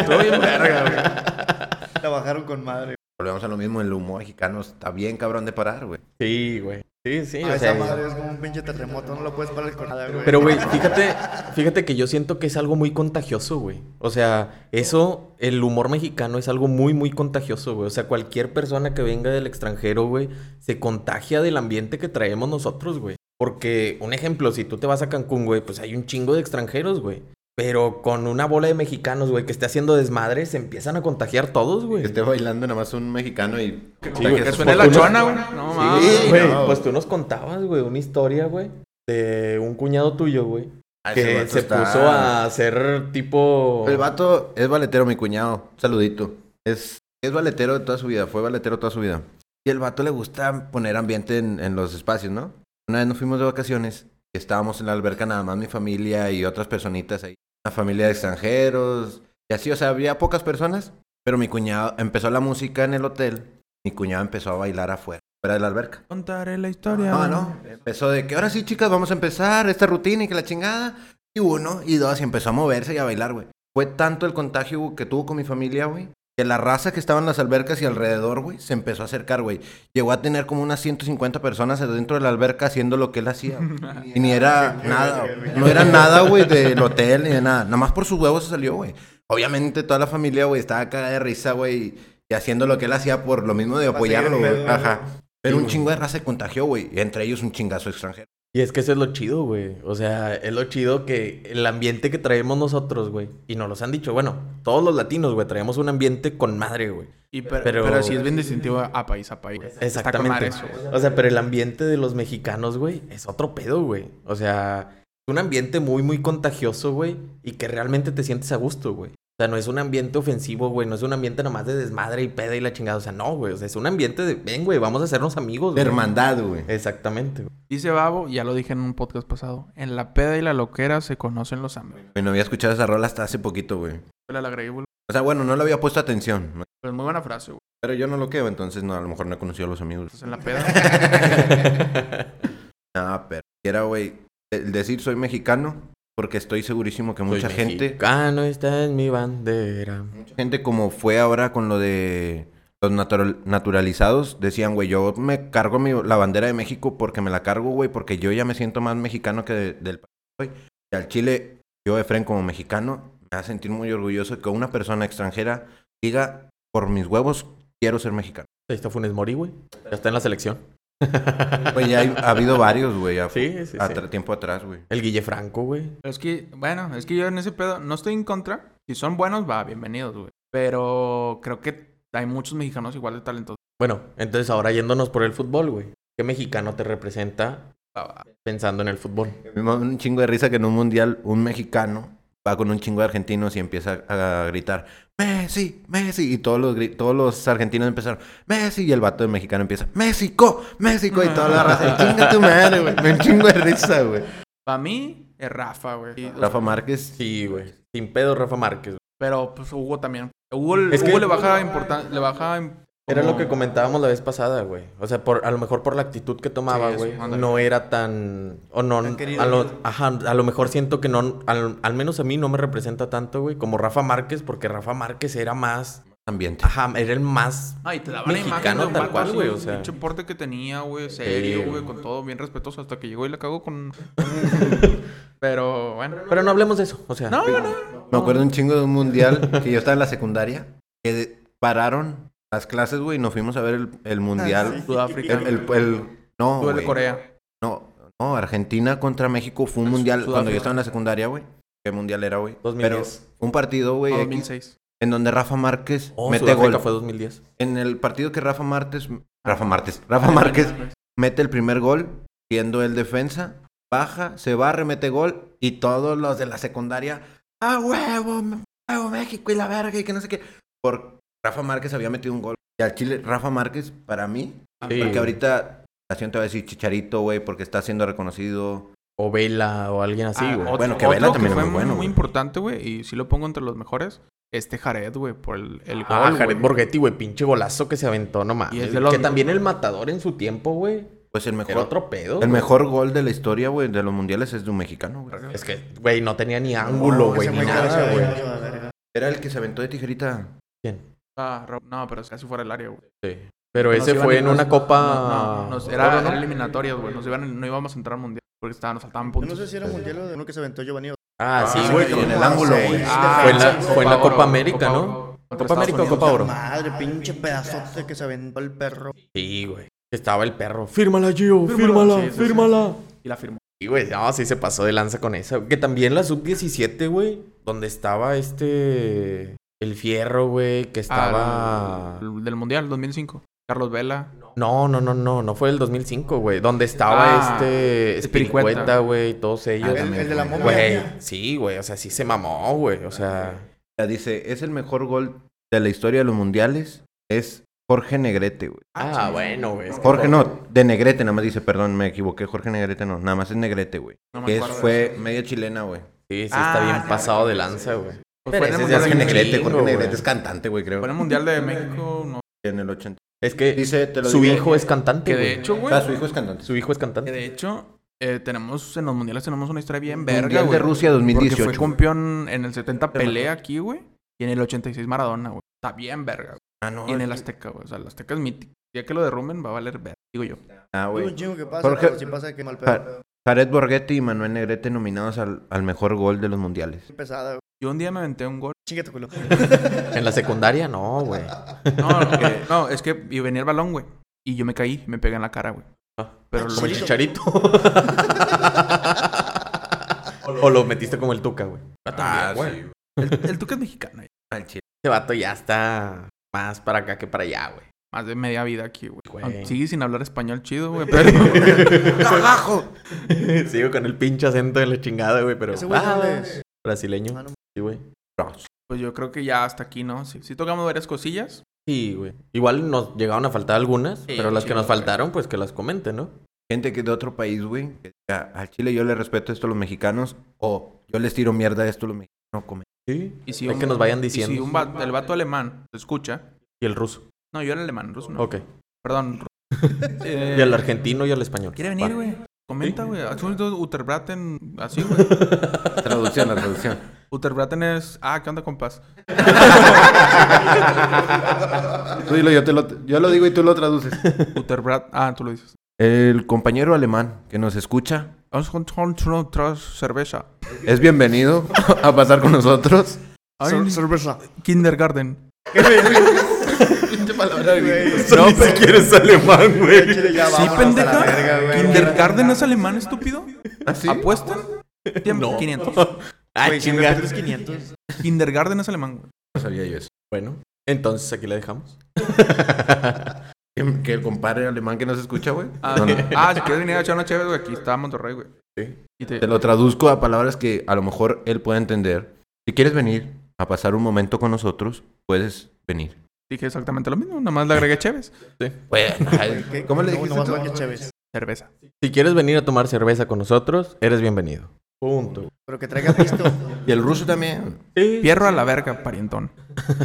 Estuvo bien verga, güey. La bajaron con madre. Volvemos a lo mismo, el humor mexicano está bien cabrón de parar, güey. Sí, güey. Sí, sí, Ah, o esa sea. madre es como un pinche terremoto, no lo puedes parar con nada, güey. Pero, güey, fíjate, fíjate que yo siento que es algo muy contagioso, güey. O sea, eso, el humor mexicano es algo muy, muy contagioso, güey. O sea, cualquier persona que venga del extranjero, güey, se contagia del ambiente que traemos nosotros, güey. Porque, un ejemplo, si tú te vas a Cancún, güey, pues hay un chingo de extranjeros, güey. Pero con una bola de mexicanos, güey, que esté haciendo desmadre, se empiezan a contagiar todos, güey. Que esté bailando nada más un mexicano y... güey, Que suene la chona, güey. No mames. Sí, Güey, no. pues tú nos contabas, güey, una historia, güey, de un cuñado tuyo, güey. Ah, Que se está- puso a hacer tipo... El vato es valetero, mi cuñado. Saludito. Es, es valetero de toda su vida. Fue valetero toda su vida. Y el vato le gusta poner ambiente en, en los espacios, ¿no? Una vez nos fuimos de vacaciones. Estábamos en la alberca nada más mi familia y otras personitas ahí. Una familia de extranjeros. Y así, o sea, había pocas personas. Pero mi cuñado empezó la música en el hotel. Mi cuñado empezó a bailar afuera, fuera de la alberca. Contaré la historia. No, no. Empezó de que ahora sí, chicas, vamos a empezar esta rutina y que la chingada. Y uno, y dos, y empezó a moverse y a bailar, güey. Fue tanto el contagio que tuvo con mi familia, güey. Que la raza que estaba en las albercas y alrededor, güey, se empezó a acercar, güey. Llegó a tener como unas 150 personas dentro de la alberca haciendo lo que él hacía. Y ni era nada, güey. No era nada, güey, del hotel ni de nada. Nada más por sus huevos se salió, güey. Obviamente toda la familia, güey, estaba cagada de risa, güey. Y haciendo lo que él hacía por lo mismo de apoyarlo, güey. Ajá. Pero Sí, un chingo de raza se contagió, güey. Y entre ellos un chingazo extranjero. Y es que eso es lo chido, güey. O sea, es lo chido que el ambiente que traemos nosotros, güey. Y nos los han dicho, bueno, todos los latinos, güey, traemos un ambiente con madre, güey. Y pero, Pero- pero... sí es bien distintivo a, país a país. Está con madre Exactamente. eso, güey. O sea, pero el ambiente de los mexicanos, güey, es otro pedo, güey. O sea, es un ambiente muy, muy contagioso, güey. Y que realmente te sientes a gusto, güey. O sea, no es un ambiente ofensivo, güey. No es un ambiente nomás de desmadre y peda y la chingada. O sea, no, güey. O sea, es un ambiente de, ven, güey, vamos a hacernos amigos, De güey. hermandad, güey. Exactamente, güey. Dice Babo, ya lo dije en un podcast pasado. En la peda y la loquera se conocen los amigos. Güey, No había escuchado esa rola hasta hace poquito, güey. La agregué, güey. O sea, bueno, no le había puesto atención. ¿no? Pues muy buena frase, güey. Pero yo no lo quedo, entonces no, a lo mejor no he conocido a los amigos. Entonces en la peda. Ah, pero era, güey, el decir soy mexicano, porque estoy segurísimo que mucha Soy gente, Mexicano está en mi bandera. mucha gente como fue ahora con lo de los natural- naturalizados, decían, güey, yo me cargo mi- la bandera de México porque me la cargo, güey, porque yo ya me siento más mexicano que de- del país. Y al Chile, yo, Efren, como mexicano, me hace sentir muy orgulloso de que una persona extranjera diga, por mis huevos, quiero ser mexicano. Ahí está Funes Mori, güey. Ya está en la selección. Hay- ha habido varios, güey, a- Sí, sí, sí. atra- tiempo atrás, güey. El Guille Franco, güey. Es que, bueno, es que yo en ese pedo no estoy en contra. Si son buenos, va, bienvenidos, güey. Pero Pero creo que hay muchos mexicanos igual de talentosos. Bueno, entonces ahora yéndonos por el fútbol, güey. ¿Qué mexicano te representa ah, pensando en el fútbol? Me da un chingo de risa que en un mundial un mexicano va con un chingo de argentinos y empieza a gritar Messi, Messi y todos los todos los argentinos empezaron Messi y el vato de mexicano empieza México, México y toda la raza chinga tu madre, güey. Me chingo de risa, güey. Para mí, es Rafa, güey. Y, o sea, Rafa Márquez Sí, güey. Sin pedo, Rafa Márquez. Pero pues Hugo también. Hugo, Es Hugo que- le baja importancia. Le baja. Era lo que comentábamos la vez pasada, güey. O sea, por, a lo mejor por la actitud que tomaba, Sí, güey, no era tan... O no... Tan. A lo, ajá, a lo mejor siento que no... Al, al menos a mí no me representa tanto, güey, como Rafa Márquez, porque Rafa Márquez era más... ambiente. Ajá, era el más... Ah, y te imagen Mexicano tal cual, güey, o sea. pinche porte que tenía, güey, serio, güey, con todo bien respetuoso, hasta que llegó y la cagó con... Pero, bueno. Pero no hablemos de eso, o sea... No, no, no. Me acuerdo un chingo de un mundial que yo estaba en la secundaria que pararon las clases, güey, y nos fuimos a ver el, el mundial. sí. Sudáfrica. El, el- el- no, güey. Corea. No, no, Argentina contra México fue un mundial cuando yo estaba en la secundaria, güey. ¿Qué mundial era, güey? 2010. Pero un partido, güey, X, 2006. en donde Rafa Márquez Oh, mete Sudáfrica gol. fue 2010. En el partido que Rafa Márquez, Rafa Márquez, Rafa Márquez mete el primer gol, siendo el defensa, baja, se barre, mete gol, y todos los de la secundaria, ¡ah, huevo! me- ¡Huevo México y la verga! Y que no sé qué. Por Rafa Márquez había metido un gol. Y al Chile, Rafa Márquez, para mí, Sí, porque ahorita la gente va a decir Chicharito, güey, porque está siendo reconocido. O Vela, o alguien así, Ah, güey. Bueno, que Vela también es fue muy bueno, muy importante, güey, y si lo pongo entre los mejores, este Jared, güey, por el, el Ah, gol, Jared güey. Borghetti, güey, pinche golazo que se aventó nomás. Y es de los- Que también el matador en su tiempo, güey. Pues el mejor, Era otro pedo. el mejor gol de la historia, güey, de los mundiales es de un mexicano, güey. Es que, güey, no tenía ni ángulo, güey, ni nada, güey. Era el que se aventó de tijerita. ¿Quién? Ah, no, pero casi fuera del área, güey. Sí. Pero Nos ese fue en nos- una copa... No, no, era, era eliminatorias, güey. Nos iban, no íbamos a entrar al mundial porque estaba, nos faltaban Yo no sé si era mundial o de uno que se aventó Giovanni. Ah, sí, Ah, güey. sí, como- en el ángulo, güey. Ah, Fue en la, Copa fue en la Oro, Copa América, Copa ¿no? ¿Copa América o. Copa Oro? Madre, pinche pedazote que se aventó el perro. Sí, güey. Estaba el perro. Fírmala, Gio, fírmala, Sí, sí, sí. fírmala. Y la firmó. Sí, güey, no, sí se pasó de lanza con esa. Que también la sub-17, güey, donde estaba este... El fierro, güey, que estaba... Ah, el- del mundial, 2005. Carlos Vela. No, no, no, no, no fue el 2005, güey. Donde estaba Ah, este... Espiricueta. Güey, todos ellos. Ah, El, también, el de la momia. Güey, sí, güey, o sea, sí se mamó, güey, o sea... Ya dice, es el mejor gol de la historia de los mundiales. Es Jorge Negrete, güey. Ah, bueno, güey. es que- Jorge no, de Negrete nada más dice, perdón, me equivoqué. Jorge Negrete no, nada más es Negrete, güey. No me que es- fue media chilena, güey. Sí, sí, Ah, está bien pasado de lanza, güey. Pues Pero fue en el mundial de Negrete, chingo, Jorge Negrete güey. es cantante, güey, creo. Fue en el mundial de México. No. En el 80. Es que Dice, te lo su digo. hijo es cantante, Que de güey. hecho, güey. Ah, su hijo es cantante. Su hijo es Que cantante. de hecho, eh, tenemos en los mundiales tenemos una historia bien verga, Mundial de güey. Rusia Porque 2018. fue campeón en el 70 pelea aquí, güey. Y en el 86 Maradona, güey. Está bien verga, güey. Ah, no. Y en el Azteca, güey. O sea, el Azteca es mítico. Ya que lo derrumben va a valer verga, digo yo. Ah, un güey. chingo que pasa, Jorge- pero sí pasa que mal Ja- pedo. Jared Borghetti y Manuel Negrete nominados al, al mejor gol de los mundiales. Pesada, güey. Yo un día me aventé un gol. Chinga tu culo. En la secundaria, no, güey. No, no, que- no, es que y venía el balón, güey. Y yo me caí, me pegué en la cara, güey. Pero lo Como el chicharito. o lo metiste como el tuca, güey. Ah, güey. sí. El, el Tuca es mexicano. Al chile. Ese vato ya está más para acá que para allá, güey. Más de media vida aquí, güey. Güey. Sigue sin hablar español chido, güey. Pero. ¡Carajo! Sigo con el pinche acento de la chingada, güey, pero... Ese güey Ah, dónde es? Brasileño. Ah, no. Sí, güey. Pues yo creo que ya hasta aquí, ¿no? Sí, sí tocamos varias cosillas. Sí, güey. Igual nos llegaron a faltar algunas, Sí, pero las que nos güey. faltaron, pues que las comenten, ¿no? Gente que de otro país, güey. que diga, Al chile yo le respeto esto a los mexicanos. O yo les tiro mierda a esto a los mexicanos. No comen. Sí. Y si un- que nos vayan y diciendo. si un va- el vato alemán se escucha. Y el ruso. No, yo era alemán, el ruso no. Ok. Perdón. Eh, Y el argentino y el español. ¿Quiere venir, güey? Comenta, güey. Un Uterbraten así, güey. Traducción, la traducción. Uterbraten es. Ah, ¿qué onda, compas? Tú dilo, yo, te lo, yo lo digo y tú lo traduces. Uterbrat. Ah, tú lo dices. El compañero alemán que nos escucha cerveza. es bienvenido a pasar con nosotros. Ay, Cerveza. Kindergarten. Pinche palabra, güey. No, si quieres alemán, güey. Sí, pendeja. ¿Kindergarten es alemán, estúpido? ¿Ah, sí? ¿Apuestan? Tiempo, No. 500. Ah, Güey, 500. Kindergarten es alemán, güey. No sabía yo eso. Bueno. Entonces aquí la dejamos. Que, que el compadre alemán que nos escucha, güey. Ah, No, no. ah, si quieres venir a echar una chévere, güey, aquí está Monterrey, güey. Sí. Y te- Te lo traduzco a palabras que a lo mejor él pueda entender. Si quieres venir a pasar un momento con nosotros, puedes venir. dije exactamente lo mismo, nada más le agregué chéves. Bueno, ay, ¿Qué? ¿cómo le No, dijiste no vas tú? chéves. Cerveza. Si quieres venir a tomar cerveza con nosotros, eres bienvenido. Punto. Pero que traiga pisto. Y el ruso también. Sí. Fierro a la verga, parientón.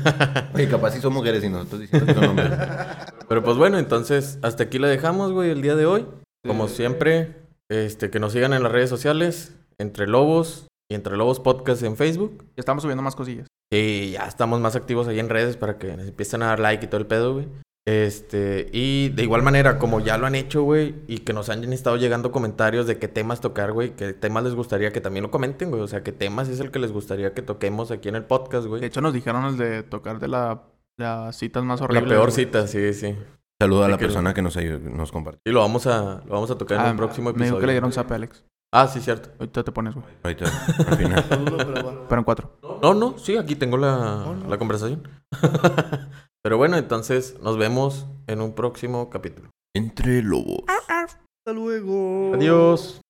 Oye, capaz si son mujeres y nosotros diciendo que son hombres. Pero pues bueno, entonces hasta aquí la dejamos, güey, el día de hoy. Como siempre, este, que nos sigan en las redes sociales, Entre Lobos y Entre Lobos Podcast en Facebook. Ya estamos subiendo más cosillas. Y ya estamos más activos ahí en redes para que nos empiecen a dar like y todo el pedo, güey. Este, y de igual manera, como ya lo han hecho, güey, y que nos han estado llegando comentarios de qué temas tocar, güey, qué temas les gustaría que también lo comenten, güey. O sea, qué temas es el que les gustaría que toquemos aquí en el podcast, De güey. hecho, nos dijeron el de tocar de la, las citas más La horribles. peor güey. cita, sí, sí. Saludo a la que- persona que nos, ayudó- nos compartió. Y lo vamos a, lo vamos a tocar en Ah, el próximo Me dijo episodio. que le dieron zap a Alex. Ah, sí, cierto. Ahorita te pones, güey. Ahorita, al final. Pero en cuatro. No, no, sí, aquí tengo la, No, no. la conversación. Pero bueno, entonces nos vemos en un próximo capítulo. Entre lobos. Hasta luego. Adiós.